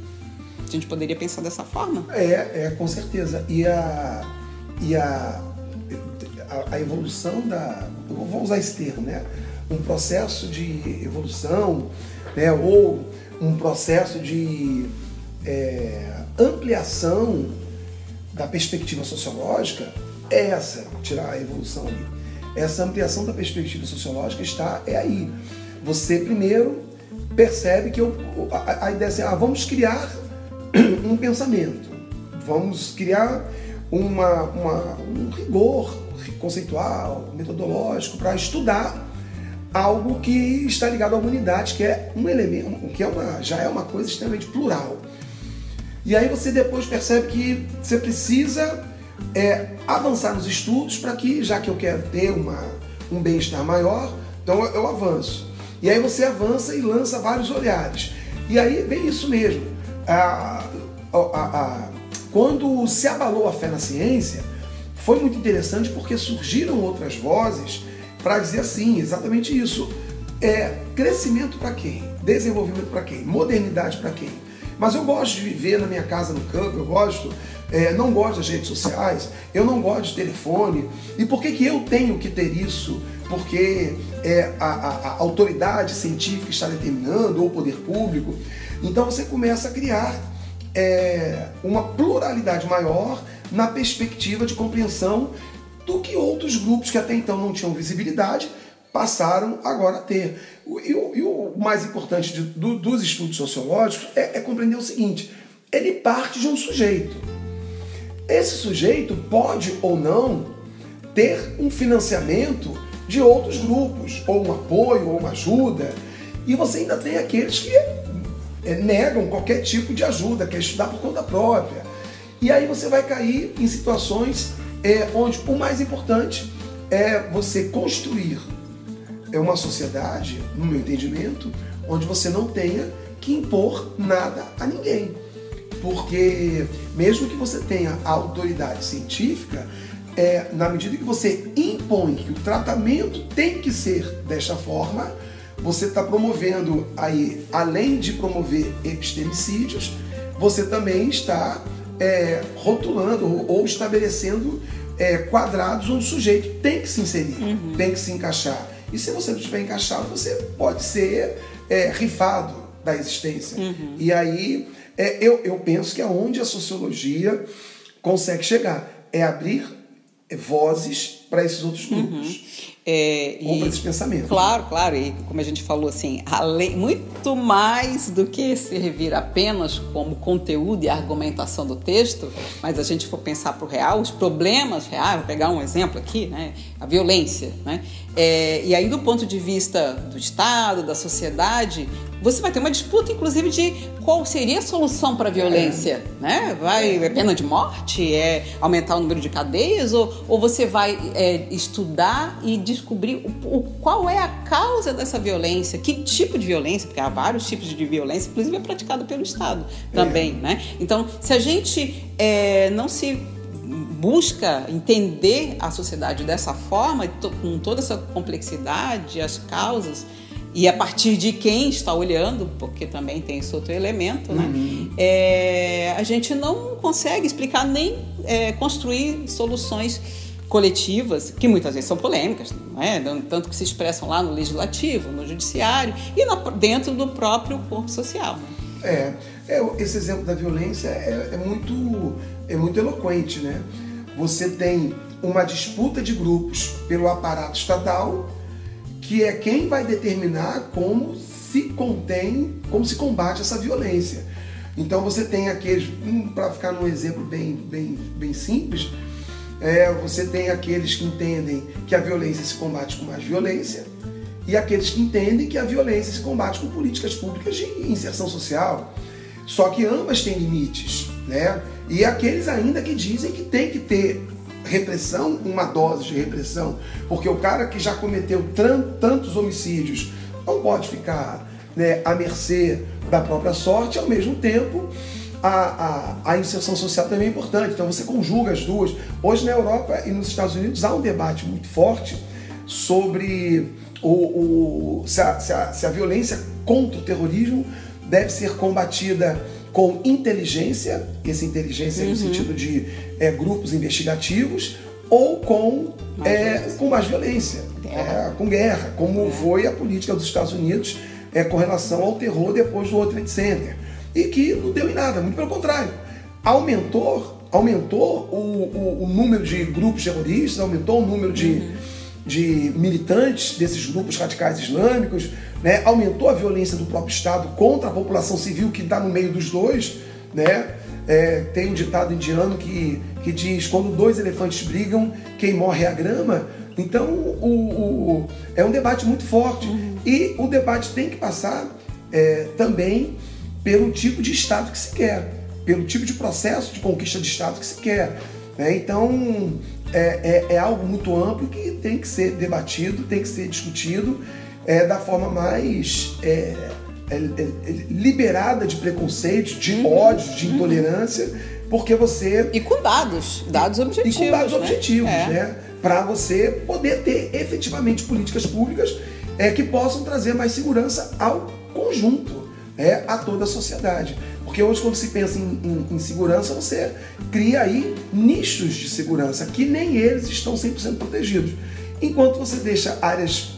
a gente poderia pensar dessa forma. É, é com certeza. E a, e a, a, a evolução da. Vou usar esse termo, né? Um processo de evolução, né? ou um processo de é, ampliação da perspectiva sociológica é essa, tirar a evolução ali. Essa ampliação da perspectiva sociológica está é aí. Você primeiro percebe que eu, a, a ideia é assim, ah, vamos criar um pensamento, vamos criar uma, uma, um rigor conceitual, metodológico para estudar algo que está ligado à humanidade, que é um elemento, que é uma, já é uma coisa extremamente plural. E aí você depois percebe que você precisa é, avançar nos estudos para que, já que eu quero ter uma, um bem-estar maior, então eu, eu avanço. E aí você avança e lança vários olhares. E aí vem isso mesmo. A, a, a, quando se abalou a fé na ciência, foi muito interessante porque surgiram outras vozes para dizer assim, exatamente isso. É crescimento para quem? Desenvolvimento para quem? Modernidade para quem? Mas eu gosto de viver na minha casa no campo, eu gosto, é, não gosto das redes sociais, eu não gosto de telefone. E por que, que eu tenho que ter isso? Porque é, a, a, a autoridade científica está determinando, ou o poder público. Então você começa a criar é, uma pluralidade maior na perspectiva de compreensão do que outros grupos que até então não tinham visibilidade passaram agora a ter. E o, e o mais importante de, do, dos estudos sociológicos é, é compreender o seguinte: ele parte de um sujeito. Esse sujeito pode ou não ter um financiamento de outros grupos, ou um apoio, ou uma ajuda, e você ainda tem aqueles que é, negam qualquer tipo de ajuda, quer estudar por conta própria. E aí você vai cair em situações é, onde o mais importante é você construir é uma sociedade, no meu entendimento, onde você não tenha que impor nada a ninguém. Porque mesmo que você tenha autoridade científica, é, na medida que você impõe que o tratamento tem que ser desta forma, você está promovendo aí, além de promover epistemicídios, você também está é, rotulando ou estabelecendo é, quadrados onde o sujeito tem que se inserir, uhum. tem que se encaixar. E se você não estiver encaixado, você pode ser é, rifado da existência. Uhum. E aí é, eu, eu penso que é onde a sociologia consegue chegar é abrir vozes para esses outros grupos. Uhum. É, e, esses pensamentos. Claro, claro. E como a gente falou assim, além, muito mais do que servir apenas como conteúdo e argumentação do texto, mas a gente for pensar para o real, os problemas reais, vou pegar um exemplo aqui, né? A violência, né? É, e aí do ponto de vista do Estado, da sociedade, você vai ter uma disputa, inclusive, de qual seria a solução para a violência. É. Né? Vai, é pena de morte? É aumentar o número de cadeias? Ou, ou você vai é, estudar e descobrir o, o, qual é a causa dessa violência? Que tipo de violência? Porque há vários tipos de violência, inclusive é praticado pelo Estado também. É. Né? Então, se a gente é, não se busca entender a sociedade dessa forma, com toda essa complexidade, as causas, e a partir de quem está olhando, porque também tem esse outro elemento, né? Uhum. É, a gente não consegue explicar nem é, construir soluções coletivas, que muitas vezes são polêmicas, é? tanto que se expressam lá no legislativo, no judiciário e dentro do próprio corpo social. Né? É, é, esse exemplo da violência é, é, muito, é muito eloquente, né? Você tem uma disputa de grupos pelo aparato estatal que é quem vai determinar como se contém, como se combate essa violência. Então você tem aqueles, para ficar num exemplo bem, bem, bem simples, é, você tem aqueles que entendem que a violência se combate com mais violência e aqueles que entendem que a violência se combate com políticas públicas de inserção social. Só que ambas têm limites, né? E aqueles ainda que dizem que tem que ter repressão, uma dose de repressão, porque o cara que já cometeu tantos homicídios não pode ficar né, à mercê da própria sorte, ao mesmo tempo a, a, a, inserção social também é importante. Então você conjuga as duas. Hoje na Europa e nos Estados Unidos há um debate muito forte sobre o, o se, a, se, a, se, a, violência contra o terrorismo deve ser combatida com inteligência, essa inteligência uhum. no sentido de é, grupos investigativos, ou com mais, é, com mais violência, é, com guerra, como é. foi a política dos Estados Unidos é, com relação ao terror depois do World Trade Center. E que não deu em nada, muito pelo contrário. Aumentou, aumentou o, o, o número de grupos terroristas, aumentou o número de, uhum. de militantes desses grupos radicais islâmicos, né? aumentou a violência do próprio Estado contra a população civil que está no meio dos dois. Né? É, tem um ditado indiano que, que diz: quando dois elefantes brigam, quem morre é a grama. Então, o, o, é um debate muito forte. Uhum. E o debate tem que passar é, também pelo tipo de Estado que se quer, pelo tipo de processo de conquista de Estado que se quer. Né? Então, é, é, é, algo muito amplo que tem que ser debatido, tem que ser discutido é, da forma mais é, é, é, liberada de preconceitos, de uhum. ódios, de intolerância, porque você. E com dados, dados objetivos. E com dados né? objetivos, né? Para você poder ter efetivamente políticas públicas é, que possam trazer mais segurança ao conjunto, é, a toda a sociedade. Porque hoje, quando se pensa em, em, em, segurança, você cria aí nichos de segurança que nem eles estão 100% protegidos. Enquanto você deixa áreas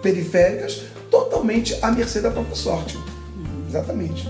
periféricas totalmente à mercê da própria sorte. Exatamente.